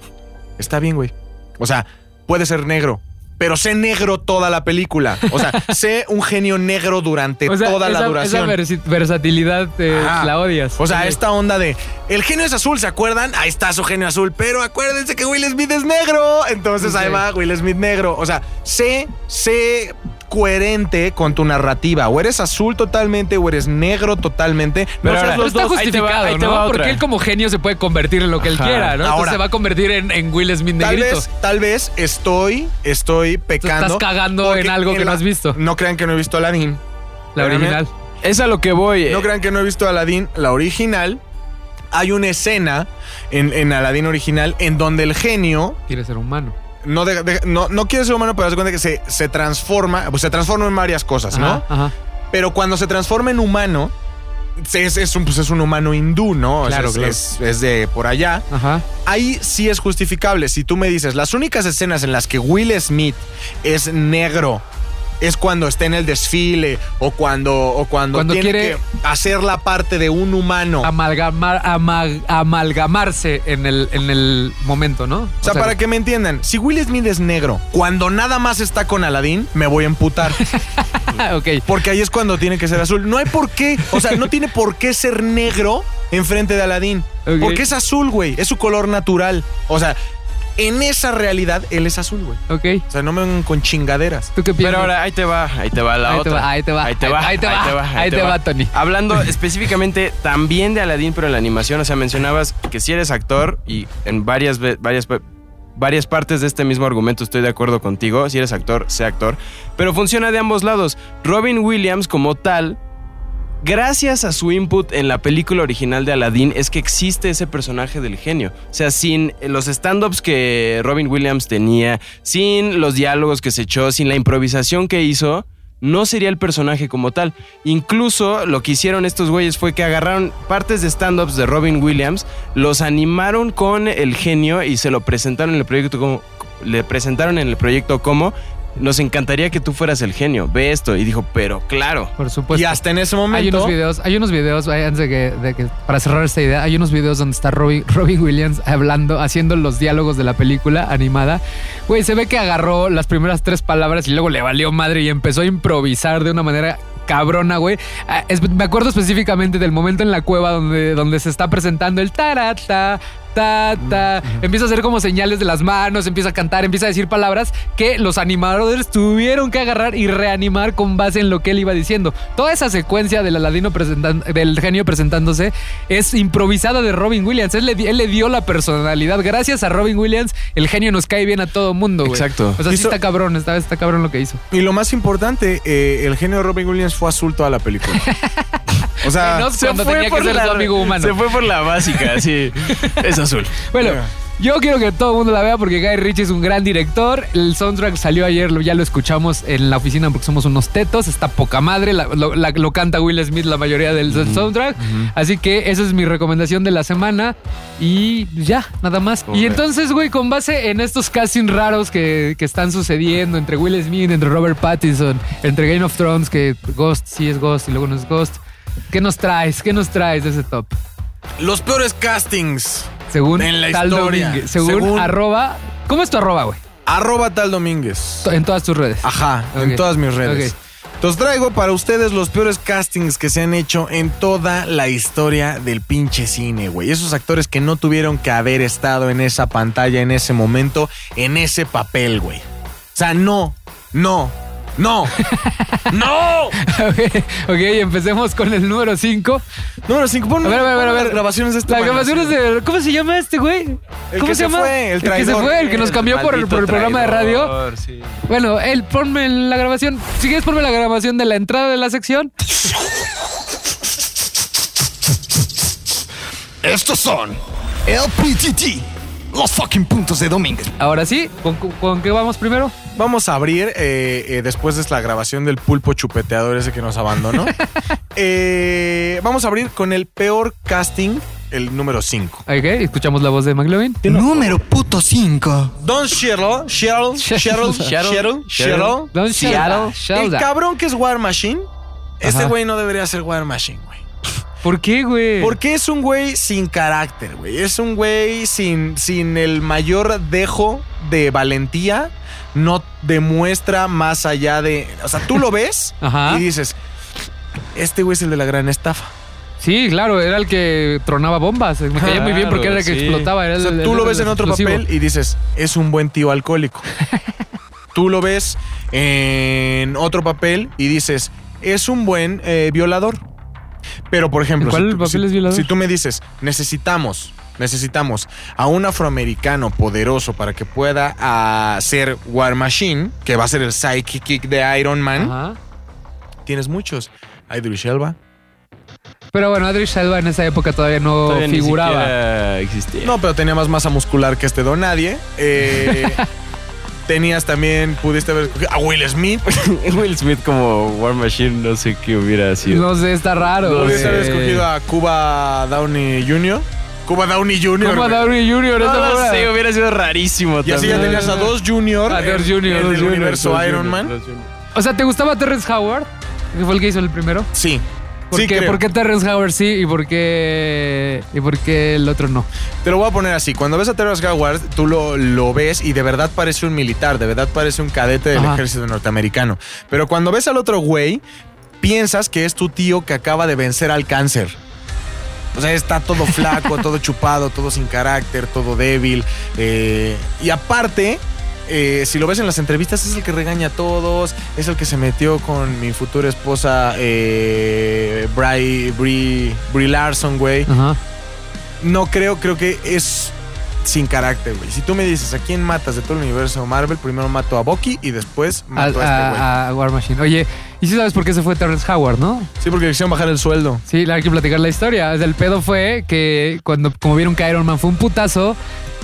Está bien, güey. O sea, puede ser negro. Pero sé negro toda la película. O sea, sé un genio negro durante O sea, toda la esa- duración. Esa versatilidad eh, la odias. O sea, Sí. esta onda de el genio es azul, ¿se acuerdan? Ahí está su genio azul, pero acuérdense que Will Smith es negro. Entonces ahí va Will Smith negro. O sea, sé, sé coherente con tu narrativa. O eres azul totalmente o eres negro totalmente. Pero no ahora- Pero está dos. ahí te va- justificado, ahí te ¿no? va Porque él como genio se puede convertir en lo que él quiera, ¿no? Entonces Ahora- se va a convertir en, en Will Smith Tal negrito. vez, tal vez estoy, estoy pecando. estás cagando en algo que no has visto. No crean que no he visto Aladdin. La original. Es a lo que voy. No crean que no he visto Aladdin, la original. Hay una escena en, en Aladdin original en donde el genio Quiere ser humano. No, no, no quiere ser humano, pero se cuenta que se, se transforma, pues se transforma en varias cosas, ¿no? Ajá. Pero cuando se transforma en humano, es, es un, pues es un humano hindú, ¿no? Claro, es, claro. es- es de por allá. Ajá. Ahí sí es justificable. Si tú me dices, las únicas escenas en las que Will Smith es negro es cuando está en el desfile o cuando, o cuando, Cuando tiene quiere- que hacer la parte de un humano. Amalgamar, ama- amalgamarse en el, en el momento, ¿no? O sea, para que me entiendan, si Will Smith es negro, cuando nada más está con Aladdin, me voy a emputar. ok. Porque ahí es cuando tiene que ser azul. No hay por qué, o sea, no tiene por qué ser negro enfrente de Aladdin. Porque es azul, güey. Es su color natural. O sea, en esa realidad, él es azul, güey. Ok. O sea, no me vengan con chingaderas. ¿Tú qué piensas? Pero ahora ahí te va, ahí te va la Ahí te otra. va, ahí te va, ahí te va, ahí te va, ahí te va, Tony. Hablando específicamente también de Aladdin, pero en la animación, o sea, mencionabas que si eres actor y en varias varias varias partes de este mismo argumento estoy de acuerdo contigo. Si eres actor, sé actor. Pero funciona de ambos lados. Robin Williams, como tal, gracias a su input en la película original de Aladdin, es que existe ese personaje del genio. O sea, sin los stand-ups que Robin Williams tenía, sin los diálogos que se echó, sin la improvisación que hizo. No sería el personaje como tal. Incluso lo que hicieron estos güeyes fue que agarraron partes de stand-ups de Robin Williams, los animaron con el genio y se lo presentaron en el proyecto como. Le presentaron en el proyecto como nos encantaría que tú fueras el genio. Ve esto. Y dijo, pero claro. Por supuesto. Y hasta en ese momento. Hay unos videos, hay unos videos, ay, antes de que, de que- para cerrar esta idea, hay unos videos donde está Robin, Robin Williams hablando, haciendo los diálogos de la película animada. Güey, se ve que agarró las primeras tres palabras y luego le valió madre y empezó a improvisar de una manera cabrona, güey. Ah, me acuerdo específicamente del momento en la cueva donde, donde se está presentando el tarata. Ta, ta. Empieza a hacer como señales de las manos, empieza a cantar, empieza a decir palabras que los animadores tuvieron que agarrar y reanimar con base en lo que él iba diciendo. Toda esa secuencia del Aladino del genio presentándose es improvisada de Robin Williams. Él le, di- él le dio la personalidad. Gracias a Robin Williams, el genio nos cae bien a todo mundo, güey. Exacto. O sea, sí está cabrón, está, está cabrón lo que hizo. Y lo más importante, eh, el genio de Robin Williams fue azul toda la película. O sea, cuando tenía que ser su amigo humano. Se fue por la básica, sí. Es azul. Bueno, Yeah. yo quiero que todo el mundo la vea porque Guy Ritchie es un gran director. El soundtrack salió ayer, lo- ya lo escuchamos en la oficina porque somos unos tetos. Está poca madre. la- lo, la- lo canta Will Smith la mayoría del, del soundtrack. Así que esa es mi recomendación de la semana. Y ya, nada más. Y entonces, güey, con base en estos castings raros que, que están sucediendo entre Will Smith, entre Robert Pattinson, entre Game of Thrones, que Ghost sí es Ghost y luego no es Ghost. ¿Qué nos traes? ¿Qué nos traes de ese top? los peores castings. Según En la tal historia. Domínguez. Según, Según- arroba. ¿Cómo es tu arroba, güey? Arroba tal Domínguez. En todas tus redes. Ajá, Ok. en todas mis redes. Entonces traigo para ustedes los peores castings que se han hecho en toda la historia del pinche cine, güey. Esos actores que no tuvieron que haber estado en esa pantalla, en ese momento, en ese papel, güey. O sea, no, no, no, no. ok, ok, empecemos con el número 5. Número 5, A ver, a ver, a ver, a ver. Las grabaciones de este Las grabaciones de. ¿Cómo se llama este güey? El ¿Cómo que se se llama? fue, el que se traidor. fue, el que nos cambió por el, por el programa de radio. Bueno, él, ponme la grabación. Si quieres, ponme la grabación de la entrada de la sección. Estos son el PTT, los fucking puntos de Domínguez. Ahora sí, ¿con, con qué vamos primero? Vamos a abrir, eh, eh, después de la grabación del pulpo chupeteador ese que nos abandonó. Eh, vamos a abrir con el peor casting, el número 5. Ok, escuchamos la voz de McLovin. Número puto 5. Don Cheryl, Cheryl, Cheryl, Cheryl, Cheryl, Don Seattle. El cabrón que es War Machine, Ajá. güey no debería ser War Machine, güey. ¿Por qué, güey? Porque es un güey sin carácter, güey. Es un güey sin, sin el mayor dejo de valentía. No demuestra más allá de. O sea, tú lo ves Ajá. y dices: Este güey es el de la gran estafa. Sí, claro, era el que tronaba bombas. Me caía muy bien porque era el que sí. explotaba. Era O sea, el- tú el- lo el ves en otro explosivo. papel y dices: Es un buen tío alcohólico. tú lo ves en otro papel y dices: Es un buen eh, violador. Pero, por ejemplo, ¿En cuál si papel si- es violador? si tú me dices, necesitamos, necesitamos a un afroamericano poderoso para que pueda ah, ser War Machine, que va a ser el sidekick de Iron Man, Ajá. tienes muchos. Idris Elba. Pero bueno, Adrish Elba en esa época todavía no Todavía figuraba. existía. No, pero tenía más masa muscular que este don nadie. Eh, tenías también, pudiste haber escogido a Will Smith. Will Smith como War Machine, no sé qué hubiera sido. No sé, está raro. Pudiste haber güey. escogido a Cuba Downey Jr. Cuba Downey Jr. Como güey. Downey Jr. No, esa no sé, hubiera sido rarísimo Y así ya tenías a dos Junior. A dos en- Junior, en el Junior, universo Dos Iron Junior, Man. O sea, ¿te gustaba Terrence Howard? Que fue el que hizo el primero. Sí. ¿Por, sí, qué, creo. ¿Por qué Terrence Howard sí y por qué, y por qué el otro no? Te lo voy a poner así. Cuando ves a Terrence Howard, tú lo, lo ves y de verdad parece un militar, de verdad parece un cadete del Ajá. ejército norteamericano. Pero cuando ves al otro güey, piensas que es tu tío que acaba de vencer al cáncer. O sea, está todo flaco, todo chupado, todo sin carácter, todo débil. eh, y aparte, eh, si lo ves en las entrevistas, es el que regaña a todos, es el que se metió con mi futura esposa, eh, Bri, Larson, güey. Ajá. No creo, creo que es sin carácter, güey. Si tú me dices a quién matas de todo el universo Marvel, primero mato a Bucky y después mato a, este güey. a- a War Machine. Oye, y sí sabes por qué se fue Terrence Howard, ¿no? Sí, porque le hicieron bajar el sueldo. Sí, hay que platicar la historia. O sea, el pedo fue que cuando, como vieron que Iron Man fue un putazo,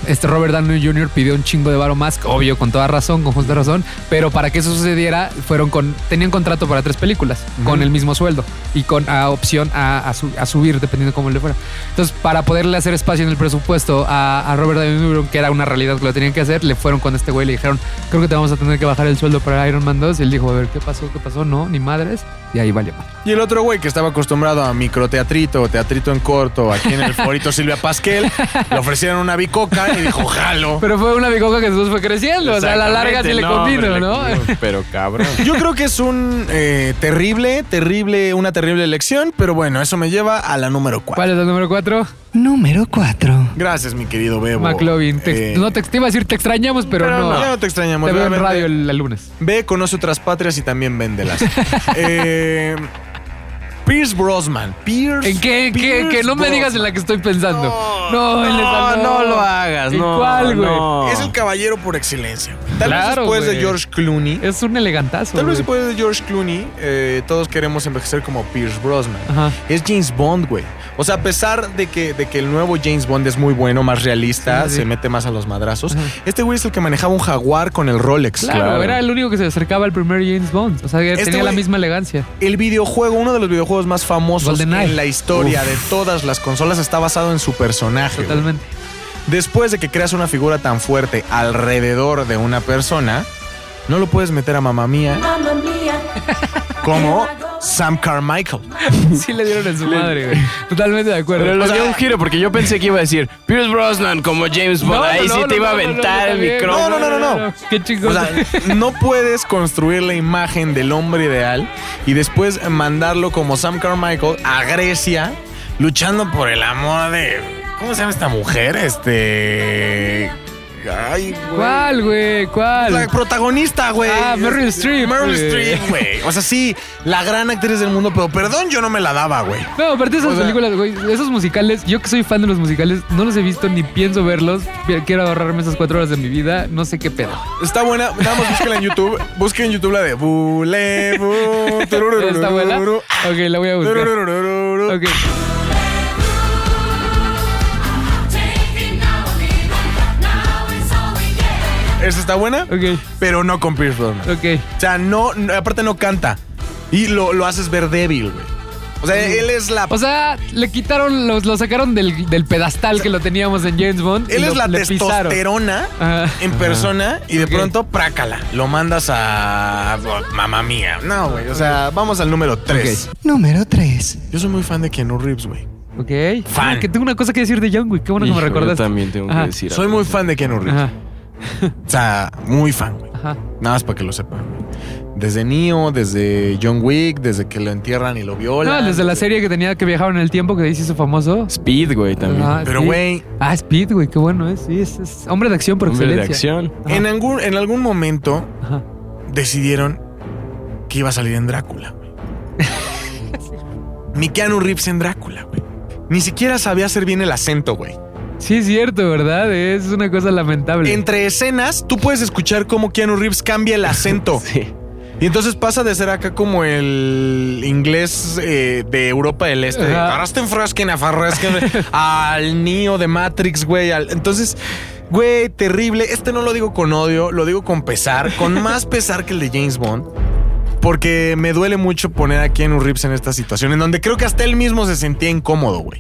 este Robert Downey Jr. pidió un chingo de varo más, obvio, con toda razón, con justa razón, pero para que eso sucediera, fueron con, tenían contrato para tres películas, con el mismo sueldo y con a opción a, a su- a subir, dependiendo cómo le fuera. Entonces, para poderle hacer espacio en el presupuesto a, a Robert Downey Jr., que era una realidad que lo tenían que hacer, le fueron con este güey y le dijeron, creo que te vamos a tener que bajar el sueldo para Iron Man 2. Y él dijo, a ver, ¿qué pasó? ¿Qué pasó? No, ni madres. Y ahí valió. Y el otro güey que estaba acostumbrado a microteatrito, teatrito en corto, aquí en el forito Silvia Pasquel, le ofrecieron una bicoca y dijo, jalo. Pero fue una bicoca que después fue creciendo. O sea, a la larga sí le convino, ¿no? Pero cabrón. Yo creo que es un eh, terrible, terrible, una terrible elección, pero bueno, eso me lleva a la número 4. ¿Cuál es el número 4? Número 4. Gracias, mi querido Bebo. McLovin. Te- Eh, no te, te iba a decir te extrañamos, pero, pero no. no, ya no te extrañamos. Te veo en radio el, el lunes. Ve, conoce otras patrias y también véndelas. eh, Eh, Pierce Brosnan. Pierce. ¿En qué? que no me digas en la que estoy pensando. No, en esa no, no lo hagas, ¿En no, cuál, güey? no. Es el caballero por excelencia. güey. Tal vez Claro, después de güey. George Clooney. Es un elegantazo. Tal vez güey. después de George Clooney, eh, todos queremos envejecer como Pierce Brosnan. Ajá. Es James Bond, güey. O sea, a pesar de que, de que el nuevo James Bond es muy bueno, más realista, Sí, sí. se mete más a los madrazos, este güey es el que manejaba un jaguar con el Rolex. Claro, era el único que se acercaba al primer James Bond. O sea, que Este tenía la güey- misma elegancia. El videojuego, uno de los videojuegos más famosos en la historia Uf. de todas las consolas, está basado en su personaje. Totalmente. Después de que creas una figura tan fuerte alrededor de una persona, no lo puedes meter a mamá mía como Sam Carmichael. Sí le dieron en su madre, güey. Totalmente de acuerdo. Pero le O sea- dio un giro porque yo pensé que iba a decir Pierce Brosnan como James Bond. No, Ahí no, sí no, te iba no, a aventar no, el no, micrófono. No, no, no, no, no. Qué chingón. O sea, no puedes construir la imagen del hombre ideal y después mandarlo como Sam Carmichael a Grecia luchando por el amor de. ¿Cómo se llama esta mujer? Este. Ay, güey. ¿Cuál, güey? ¿Cuál? La protagonista, güey. Ah, Meryl Streep, Meryl. Streep, güey. O sea, sí, la gran actriz del mundo, pero perdón, yo no me la daba, güey. No, aparte de esas O sea- películas, güey, esos musicales, yo que soy fan de los musicales, no los he visto ni pienso verlos. Quiero ahorrarme esas cuatro horas de mi vida, no sé qué pedo. Está buena, nada más búsquenla en YouTube. Busquen en YouTube la de Bulebu. ¿Está buena? Ok, la voy a buscar. Ok. Esa está buena, Ok, pero no con Pierce Brosnan. ok. O sea, no, no- aparte no canta. Y lo, lo haces ver débil, güey. O sea, él es la. O sea, le quitaron, lo, lo sacaron del, del pedestal que lo teníamos en James Bond. y él lo- es la le pisaron. testosterona Ajá. en persona y de Ok. pronto, prácala. Lo mandas a. Mamá mía. No, güey. O sea, vamos al número 3. Número 3. Yo soy muy fan de Keanu Reeves, güey. Ok. Fan. Ah, que tengo una cosa que decir de John Wick. Qué bueno que me Hijo, yo recordaste. también tengo Ajá. que decir. Soy muy fan de Keanu Reeves. Ajá. O sea, muy fan, güey. Ajá. Nada más para que lo sepan. Desde Neo, desde John Wick, desde que lo entierran y lo violan. No, desde la serie que tenía que viajaban en el tiempo que se hizo famoso. Speed, güey, también. Ajá, Pero, sí. güey, Ah, Speed, güey, qué bueno es. Sí, es, es hombre de acción por Hombre de excelencia. acción. Ajá. en algún, en algún momento Ajá. decidieron que iba a salir en Drácula, güey. Ni Keanu Reeves en Drácula, güey. Ni siquiera sabía hacer bien el acento, güey. Sí, es cierto, ¿verdad? Es una cosa lamentable. Entre escenas, tú puedes escuchar cómo Keanu Reeves cambia el acento. Sí. Y entonces pasa de ser acá como el inglés eh, de Europa del Este. "Arasten frasken, afarrasken", al Neo de Matrix, güey. al- Entonces, güey, terrible. Este no lo digo con odio, lo digo con pesar, con más pesar que el de James Bond. Porque me duele mucho poner a Keanu Reeves en esta situación, en donde creo que hasta él mismo se sentía incómodo, güey.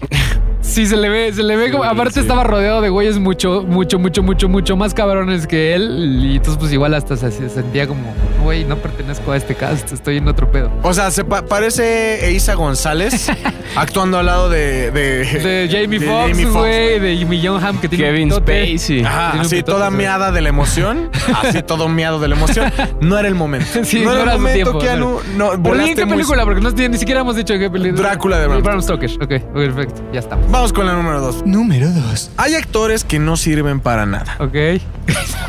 Sí, se le ve, se le ve como. Aparte, estaba rodeado de güeyes mucho, mucho, mucho, mucho, mucho más cabrones que él. Y entonces, pues igual hasta se, se sentía como, güey, no pertenezco a este cast, estoy en otro pedo. O sea, se pa- parece Eiza González actuando al lado de... De, De Jamie Foxx, güey, de Jimmy Ham, que tiene un Kevin pitote. Spacey. Ajá, Tiene un así pitote, toda sí. meada de la emoción. Así todo meado de la emoción. No era el momento. Sí, no, no era era el momento, tiempo, Keanu. No, Pero di volaste en qué muy- película, porque no, ni siquiera hemos dicho qué película. Drácula de Bram Bram Stoker. Ok, perfecto, ya estamos. Vamos con la número dos. Número 2. Hay actores que no sirven para nada. Ok.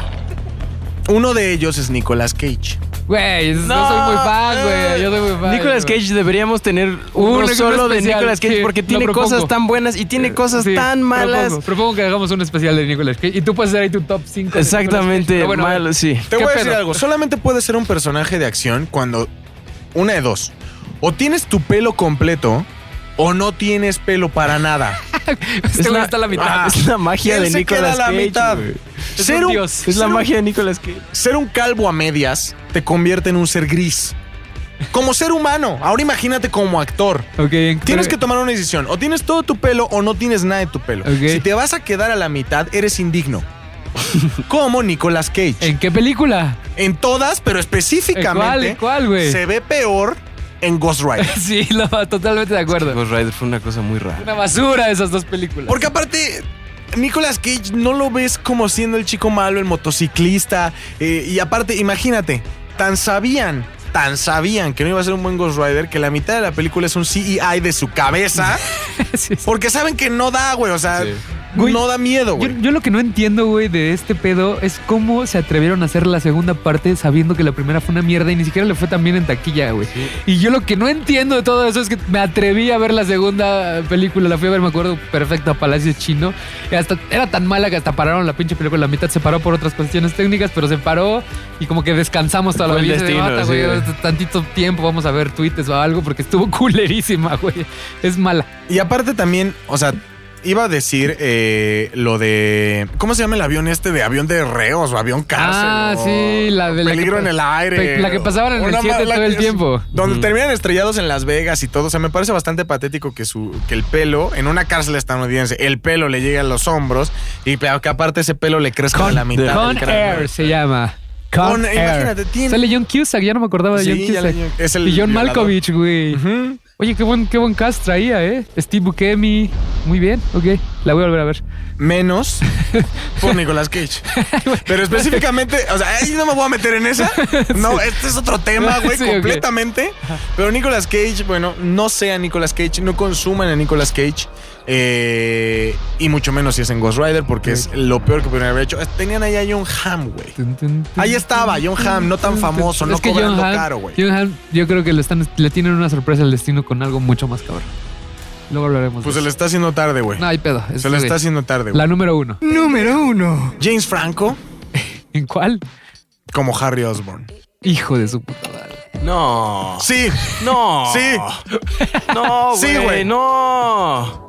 Uno de ellos es Nicolas Cage. Güey, no, soy muy fan, güey. Yo soy muy fan. Nicolas Cage deberíamos tener Uno solo de Nicolas Cage sí, porque tiene cosas tan buenas y tiene cosas Sí, tan malas. Propongo, propongo que hagamos un especial de Nicolas Cage. Y tú puedes hacer ahí tu top 5. Exactamente, malo, sí. Te ¿Qué voy a decir pedo? algo. Solamente puedes ser un personaje de acción cuando. Una de dos. O tienes tu pelo completo. O no tienes pelo para nada. Este güey está a la mitad. Ah, Es la magia él de se Nicolas queda a la Cage. mitad. Es Ser un un, dios. Es la ser un- magia de Nicolas Cage. ser un calvo a medias te convierte en un ser gris. Como ser humano. Ahora imagínate como actor. Ok, en- Tienes que tomar una decisión. O tienes todo tu pelo o no tienes nada de tu pelo. Ok. Si te vas a quedar a la mitad, eres indigno. Como Nicolas Cage. ¿En qué película? En todas, pero específicamente. ¿En cuál? ¿En cuál, güey? Se ve peor en Ghost Rider. Sí, lo, totalmente de acuerdo. Ghost Rider fue una cosa muy rara. Una basura esas dos películas. Porque aparte, Nicolas Cage no lo ves como siendo el chico malo, el motociclista. eh, y aparte, imagínate, tan sabían, tan sabían que no iba a ser un buen Ghost Rider que la mitad de la película es un CEI de su cabeza. Sí, sí. Porque saben que no da, güey. O sea, Güey, no da miedo, güey. yo lo que no entiendo, güey, de este pedo es cómo se atrevieron a hacer la segunda parte sabiendo que la primera fue una mierda y ni siquiera le fue tan bien en taquilla, güey. Y yo lo que no entiendo de todo eso es que me atreví a ver la segunda película, la fui a ver, me acuerdo perfecto, a Palacio Chino. Y hasta era tan mala que hasta pararon la pinche película, la mitad se paró por otras cuestiones técnicas, pero se paró y como que descansamos toda la vida. Destino, "Bata, sí, güey". tantito tiempo vamos a ver tweets o algo porque estuvo culerísima, güey. Es mala. Y aparte también, o sea, iba a decir eh, lo de. ¿Cómo se llama el avión este de avión de reos o avión cárcel? Ah, o sí, la de la Peligro que- en el aire. la que pasaban en el Una 7 ma- la todo el tiempo. Donde terminan estrellados en Las Vegas y todo. O sea, me parece bastante patético que, su, que el pelo, en una cárcel estadounidense, el pelo le llegue a los hombros y que aparte ese pelo le crezca a la mitad. Con del. Air se llama. Con, Con- Air. imagínate, tiene- Sale John Cusack, ya no me acordaba de Sí, John Cusack. le- es el y John violador. Malkovich, güey. Oye, qué buen, qué buen cast traía, ¿eh? Steve Buscemi. Muy bien, ok. La voy a volver a ver. Menos por Nicolas Cage. Pero específicamente, o sea, ahí no me voy a meter en esa. No, este es otro tema, güey, Sí, completamente. Pero Nicolas Cage, bueno, no sea Nicolas Cage, no consuman a Nicolas Cage. Eh, y mucho menos si es en Ghost Rider, porque es lo peor que pudieron haber hecho. Tenían ahí a John Hamm, güey. Ahí estaba, John Hamm, no tan famoso, no es que cobrando John Hamm, caro, güey. John Hamm, yo creo que le, están, le tienen una sorpresa al destino con algo mucho más cabrón. Luego hablaremos. Pues de se le eso. está haciendo tarde, güey. No hay pedo. Se le está haciendo tarde, La güey. número uno. Número uno. James Franco ¿En cuál? como Harry Osborn. Hijo de su puta madre. No. Sí, No. sí. No, Sí, güey. güey. no.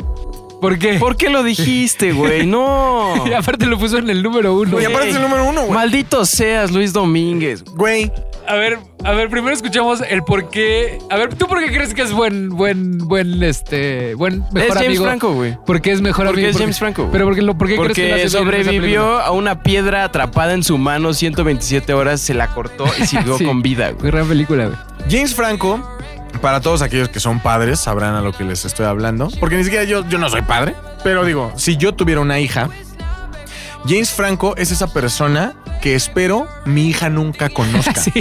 ¿Por qué? ¿Por qué lo dijiste, güey? No. Y aparte lo puso en el número uno. Y aparte es el número uno, güey. Maldito seas, Luis Domínguez. Güey, A ver, a ver, primero escuchamos el por qué. A ver, ¿tú por qué crees que es buen, buen, buen, este, buen, mejor es James amigo? Franco, güey. Porque es mejor Porque amigo. es James Franco, güey. Pero porque, lo, ¿por qué crees que Porque en esa sobrevivió a una piedra atrapada en su mano 127 horas, se la cortó y siguió Sí. con vida, güey. Gran película, güey. James Franco, para todos aquellos que son padres, sabrán a lo que les estoy hablando. Porque ni siquiera yo, yo no soy padre. Pero digo, si yo tuviera una hija, James Franco es esa persona que espero mi hija nunca conozca. Sí.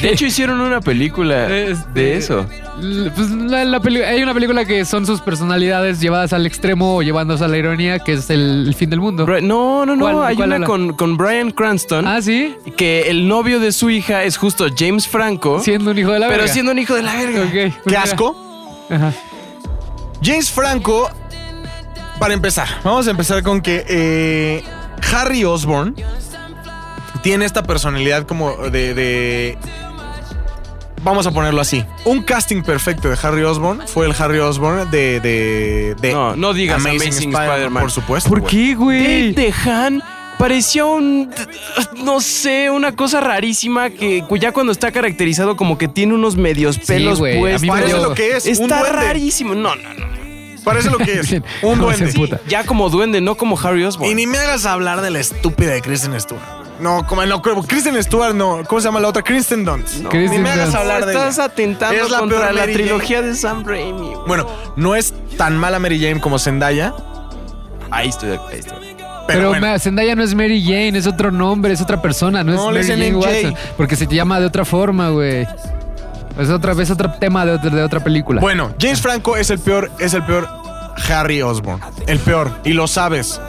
De hecho, hicieron una película Este, de eso. L- Pues la, la peli- hay una película que son sus personalidades llevadas al extremo o llevándose a la ironía, que es el, el fin del mundo. No, no, no. ¿Cuál- Hay cuál una con, con Brian Cranston. Ah, sí. Que el novio de su hija es justo James Franco. Siendo un hijo de la pero verga. siendo un hijo de la verga. Ok, pues ¡Qué mira. asco! Ajá. James Franco, para empezar, vamos a empezar con que eh, Harry Osborn tiene esta personalidad como de, de- Vamos a ponerlo así. Un casting perfecto de Harry Osborn fue el Harry Osborn de... de, de No, no digas Amazing Spider-Man. Por supuesto. ¿Por güey. qué, güey? Dave DeHaan parecía un. No sé, una cosa rarísima que ya cuando está caracterizado como que tiene unos medios pelos güey, me Parece lo que es. Está rarísimo. No, no, no. Parece lo que es. Bien. un duende. puta. Ya como duende, no como Harry Osborn. Y ni me hagas hablar de la estúpida de Kristen Stewart. No, como no, como Kristen Stewart, no. ¿Cómo se llama la otra? Kristen Dunst. No, Kristen ni me hagas Dunst. hablar de Estás ella. atentando Es la contra la Mary trilogía de Sam Raimi. Bueno, no es tan mala Mary Jane como Zendaya. ahí estoy. Ahí estoy. Pero, Pero, bueno. ma- Zendaya no es Mary Jane, es otro nombre, es otra persona, no, No, es Mary Jane MJ. Watson. Porque se te llama de otra forma, güey. Es otra otro tema de, otra- de otra película. Bueno, James Franco es el peor, es el peor Harry Osborn. El peor. Y lo sabes.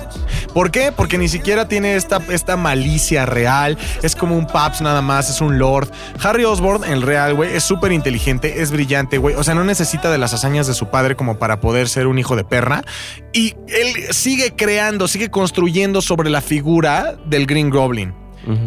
¿Por qué? Porque ni siquiera tiene esta, esta malicia real. Es como un paps nada más, es un lord. Harry Osborn, el real, güey, es súper inteligente, es brillante, güey. O sea, no necesita de las hazañas de su padre como para poder ser un hijo de perra. Y él sigue creando, sigue construyendo sobre la figura del Green Goblin.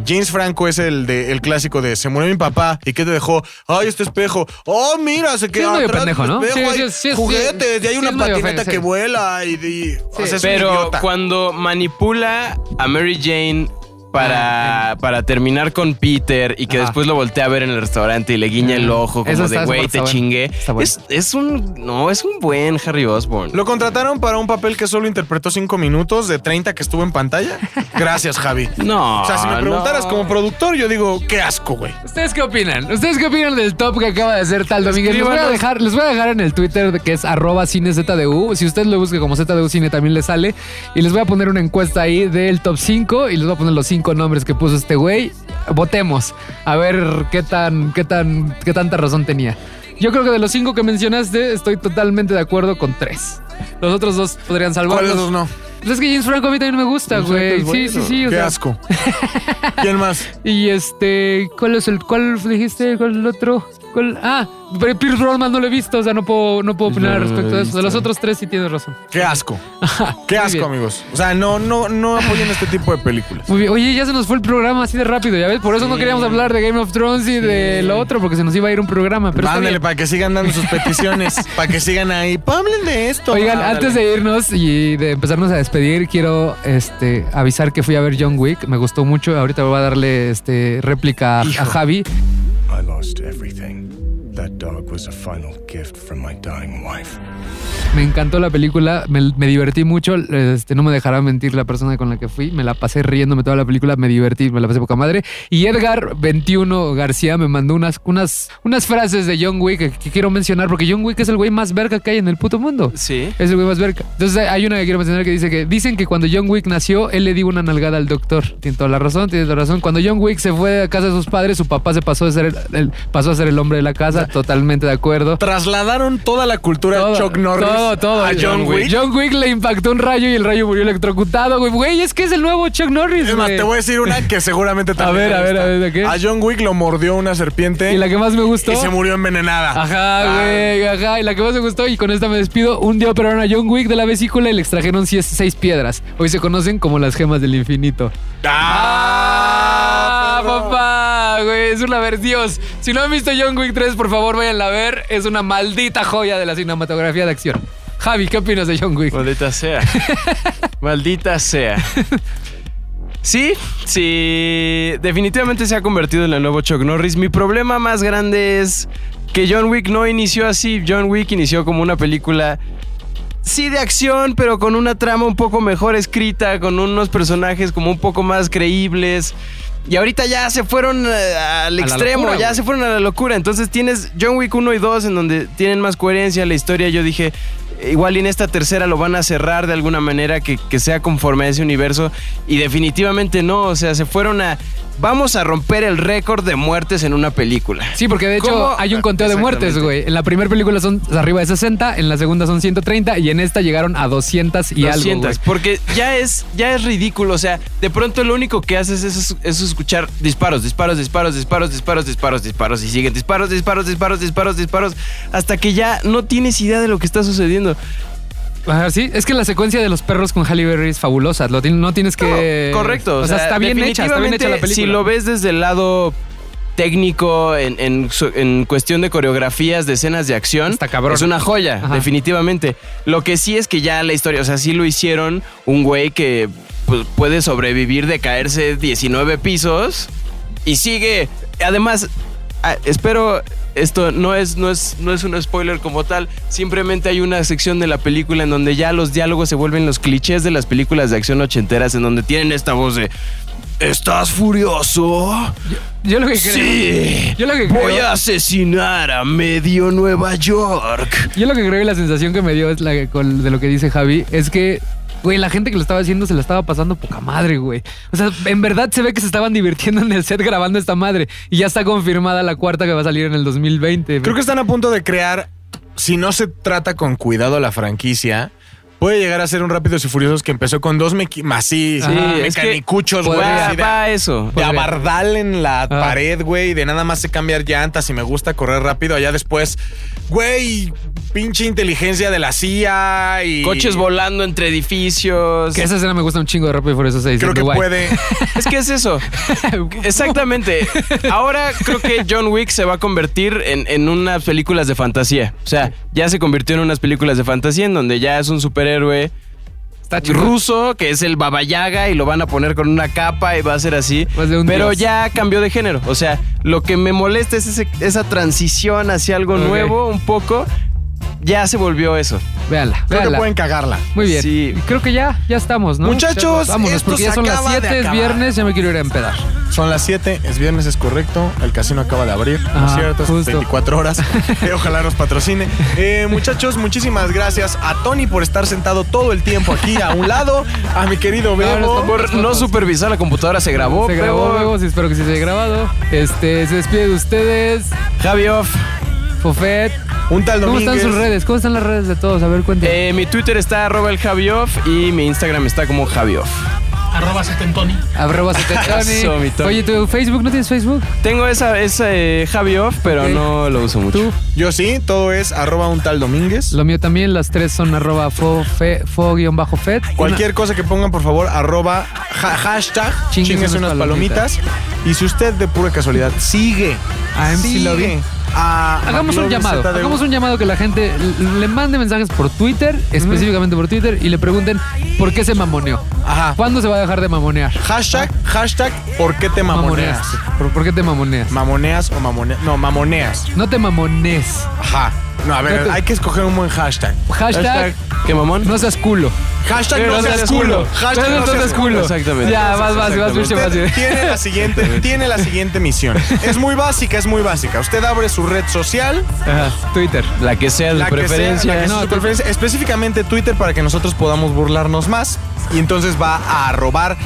James Franco es el de el clásico de se murió mi papá y qué te dejó ay este espejo oh mira se quedó es medio atrás pendejo, del ¿no? espejo, Sí, hay sí, sí, sí. juguetes y hay Sí, una es patineta que sí. vuela y, y- o sea, es un Pero idiota. cuando manipula a Mary Jane para, para terminar con Peter y que Ajá. después lo voltea a ver en el restaurante y le guiña el ojo Eso como está de güey, te bueno. chingué. Está bueno. Es, es un. No, es un buen Harry Osborn. Lo contrataron para un papel que solo interpretó cinco minutos de 30 que estuvo en pantalla. Gracias, Javi. No. O sea, si me preguntaras no. como productor, yo digo, qué asco, güey. ¿Ustedes qué opinan? ¿Ustedes qué opinan del top que acaba de hacer Tal Domínguez? Les voy a Escríbanos. dejar, les voy a dejar en el Twitter de que es arroba cine ZDU. Si usted lo busca como ZDU Cine también le sale. Y les voy a poner una encuesta ahí del top 5 y les voy a poner los cinco nombres que puso este güey. Votemos. A ver qué tan, qué tan, qué tanta razón tenía. Yo creo que de los cinco que mencionaste, estoy totalmente de acuerdo con tres. Los otros dos podrían salvarlos. ¿Cuáles dos no? Pues es que James Franco a mí también me gusta, güey. Sí, sí, sí. o Qué sea, asco. ¿Quién más? y este, ¿cuál es el, cuál dijiste? ¿Cuál es el otro? ¿Cuál? Ah, pero Pierce Brosnan no lo he visto, o sea, no puedo, no puedo opinar No respecto a eso. De los otros tres sí tienes razón. Qué asco. Qué asco, bien. amigos. O sea, no, no, no apoyen este tipo de películas. Muy bien. Oye, ya se nos fue el programa así de rápido, ¿ya ves? Por eso no queríamos hablar de Game of Thrones y de lo otro, porque se nos iba a ir un programa. Pero bien. para que sigan dando sus peticiones, para que sigan ahí. Pa, Hablen de esto. Oigan, Ándale. antes de irnos y de empezarnos a despedir, quiero este, avisar que fui a ver John Wick. Me gustó mucho. Ahorita voy a darle este, réplica a Javi. I lost everything. That dog was a final gift from my dying wife. Me encantó la película, me, me divertí mucho. Este, no me dejará mentir la persona con la que fui. Me la pasé riéndome toda la película, me divertí, me la pasé poca madre. Y Edgar 21 García me mandó unas, unas, unas frases de John Wick que, que quiero mencionar porque John Wick es el güey más verga que hay en el puto mundo. Sí. Es el güey más verga. Entonces hay una que quiero mencionar que dice que dicen que cuando John Wick nació, él le dio una nalgada al doctor. Tiene toda la razón, tiene toda la razón. Cuando John Wick se fue a casa de sus padres, su papá se pasó, de ser el, el- pasó a ser el hombre de la casa. Totalmente de acuerdo. Trasladaron toda la cultura de Todo, Chuck Norris todo, todo. a John Wick. John Wick le impactó un rayo y el rayo murió electrocutado, güey. Güey, es que es el nuevo Chuck Norris, Es más, güey. te voy a decir una que seguramente también. ver, te a ver, a ver, ¿de qué? A John Wick lo mordió una serpiente Y la que más me gustó. y se murió envenenada. Ajá, Ah. güey, ajá. Y la que más me gustó, y con esta me despido. Un día operaron a John Wick de la vesícula y le extrajeron seis piedras. Hoy se conocen como las gemas del infinito. ¡Ah! ¡Ah, papá! Güey, es una ver Dios. Si no han visto John Wick 3, por favor, váyanla a ver. Es una maldita joya de la cinematografía de acción. Javi, ¿qué opinas de John Wick? Maldita sea. Maldita sea. Sí, sí, definitivamente se ha convertido en el nuevo Chuck Norris. Mi problema más grande es que John Wick no inició así. John Wick inició como una película, sí, de acción, pero con una trama un poco mejor escrita, con unos personajes como un poco más creíbles. Y ahorita ya se fueron eh, al extremo, locura, ya se fueron a la locura. Entonces tienes John Wick 1 y 2 en donde tienen más coherencia la historia. Yo dije, igual y en esta tercera lo van a cerrar de alguna manera que, que sea conforme a ese universo. Y definitivamente no, o sea, se fueron a... Vamos a romper el récord de muertes en una película. Sí, porque de hecho ¿Cómo? hay un conteo de muertes, güey. En la primera película son arriba de 60, en la segunda son 130 y en esta llegaron a 200 y algo, 200, güey. porque ya es, ya es ridículo. O sea, de pronto lo único que haces es, es escuchar disparos, disparos, disparos, disparos, disparos, disparos, disparos. Y siguen disparos, disparos, disparos, disparos, disparos. Hasta que ya no tienes idea de lo que está sucediendo. Ajá, sí, es que la secuencia de los perros con Halle Berry es fabulosa. Lo no tienes que. Correcto. O sea, está bien hecha, está bien hecha la película. Si lo ves desde el lado técnico, en, en en cuestión de coreografías, de escenas de acción, Está cabrón. es una joya, Ajá. definitivamente. Lo que sí es que ya la historia, o sea, sí lo hicieron un güey que pues, puede sobrevivir de caerse 19 pisos y sigue. Además, ah, espero. Esto no es, no, es, no es un spoiler como tal, simplemente hay una sección de la película en donde ya los diálogos se vuelven los clichés de las películas de acción ochenteras, en donde tienen esta voz de ¿Estás furioso? Yo lo que creo. Sí. Yo lo que Voy a asesinar a medio Nueva York. Yo lo que creo y la sensación que me dio es la que- con- de lo que dice Javi es que, güey, la gente que lo estaba haciendo se la estaba pasando poca madre, güey. O sea, en verdad se ve que se estaban divirtiendo en el set grabando esta madre y ya está confirmada la cuarta que va a salir en el 2020. Creo que están a punto de crear, si no se trata con cuidado la franquicia, puede llegar a ser un Rápidos y Furiosos que empezó con dos así, Sí, es mecanicuchos, güey. va a eso. De Podría. abardal en la pared, güey, de nada más se cambiar llantas y me gusta correr rápido. Allá después, güey, pinche inteligencia de la CIA y. Coches volando entre edificios. Que esa escena me gusta un chingo de Rápido y Furioso 6. Creo que puede. Es que es eso. Exactamente. Ahora creo que John Wick se va a convertir en, en unas películas de fantasía. O sea, ya se convirtió en unas películas de fantasía en donde ya es un superhéroe ruso que es el Baba Yaga y lo van a poner con una capa y va a ser así. un Pero dios. ya cambió de género. O sea, lo que me molesta es ese- esa transición hacia algo nuevo, un poco. Ya se volvió eso. Véanla, Creo que pueden cagarla. Muy bien. Sí. Creo que ya, ya estamos, ¿no? Muchachos, Ya, vámonos, esto porque ya son las acaba de 7, es viernes, ya me quiero ir a empedar. Son las 7, es viernes, es correcto. El casino acaba de abrir, ¿no es cierto? Justo. 24 horas. Eh, ojalá nos patrocine. Eh, muchachos, muchísimas gracias a Tony por estar sentado todo el tiempo aquí a un lado. A mi querido Bebo. Por no supervisar la computadora se grabó. Se grabó, Bebo, sí, espero que sí se haya grabado. Este, se despide de ustedes. Javi Off. Fofet. Un tal ¿Cómo están sus redes? ¿Cómo están las redes de todos? A ver, cuéntenme. Eh, mi Twitter está arroba el Javi Off y mi Instagram está como Javi Off. Arroba setentoni. Arroba Eso, mi Setentoni. Tony. Oye, ¿tu Facebook? ¿No tienes Facebook? Tengo esa, esa eh, Javi Off, pero Ok. no lo uso mucho. ¿Tú? Yo sí, todo es arroba un tal Domínguez. Lo mío también, las tres son arroba fo, fe, fo guion bajo fet. Cualquier cosa que pongan, por favor, arroba ja- hashtag Chingues unas palomitas. Y si usted de pura casualidad sigue A MC sigue Lobby. A Hagamos un llamado, ZDU, hagamos un llamado que la gente le mande mensajes por Twitter, específicamente por Twitter, y le pregunten por qué se mamoneó. Ajá. ¿Cuándo se va a dejar de mamonear? Hashtag, hashtag, ¿por qué te mamoneas? Mamoneas. ¿Por, por qué te mamoneas? Mamoneas o mamoneas. No, mamoneas. no te mamones. Ajá. No, a ver, No te- hay que escoger un buen hashtag. Hashtag, ¿Qué mamón? no seas culo. Hashtag no, seas culo. Hashtag no seas culo. Exactamente. Ya, vas, vas, vas, mucho más. Tiene la siguiente, tiene la siguiente misión. Es muy básica, es muy básica. Usted abre su red social, Ajá, Twitter. La que sea de la que sea, preferencia. la que sea No, su preferencia, específicamente Twitter para que nosotros podamos burlarnos más. Y entonces va a arrobar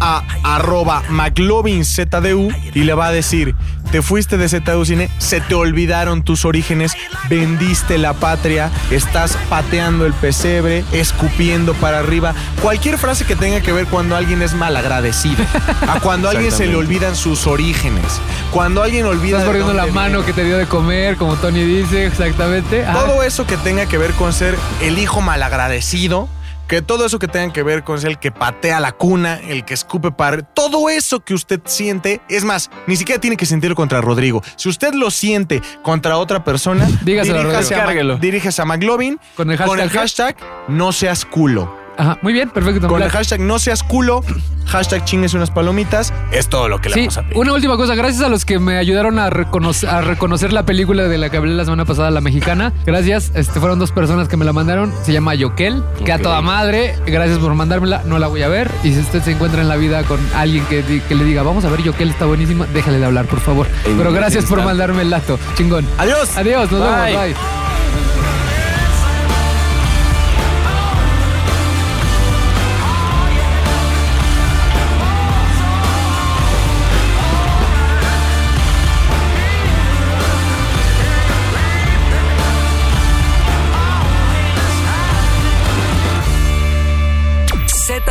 a arroba McLovinZDU y le va a decir, te fuiste de ZDU Cine, se te olvidaron tus orígenes, vendiste la patria, estás pateando el pesebre, escupiendo para arriba. Cualquier frase que tenga que ver cuando alguien es malagradecido, a cuando a alguien se le olvidan sus orígenes, cuando alguien olvida... Estás de perdiendo la mano viene. que te dio de comer, como Tony dice, exactamente. Ajá. Todo eso que tenga que ver con ser el hijo malagradecido, que todo eso que tenga que ver con el que patea la cuna, el que escupe para... Todo eso que usted siente, es más, ni siquiera tiene que sentirlo contra Rodrigo. Si usted lo siente contra otra persona, Dígaselo a diríjase, a, diríjase McLovin Con el hashtag, ¿qué? hashtag no seas culo. Ajá, muy bien, perfecto. Con el hashtag no seas culo, hashtag chingues unas palomitas, es todo lo que le Sí, vamos a pedir. una última cosa. Gracias a los que me ayudaron a, reconocer, a reconocer la película de la que hablé la semana pasada, La Mexicana. Gracias. Este, fueron dos personas que me la mandaron. Se llama Yoquel, que a toda madre. Gracias por mandármela. No la voy a ver. Y si usted se encuentra en la vida con alguien que, le diga, vamos a ver Yoquel, está buenísima, déjale de hablar, por favor. Pero gracias por mandarme el dato. Chingón. Adiós. Adiós, nos Bye. vemos. Bye.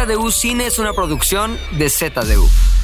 ZDU Cine es una producción de ZDU.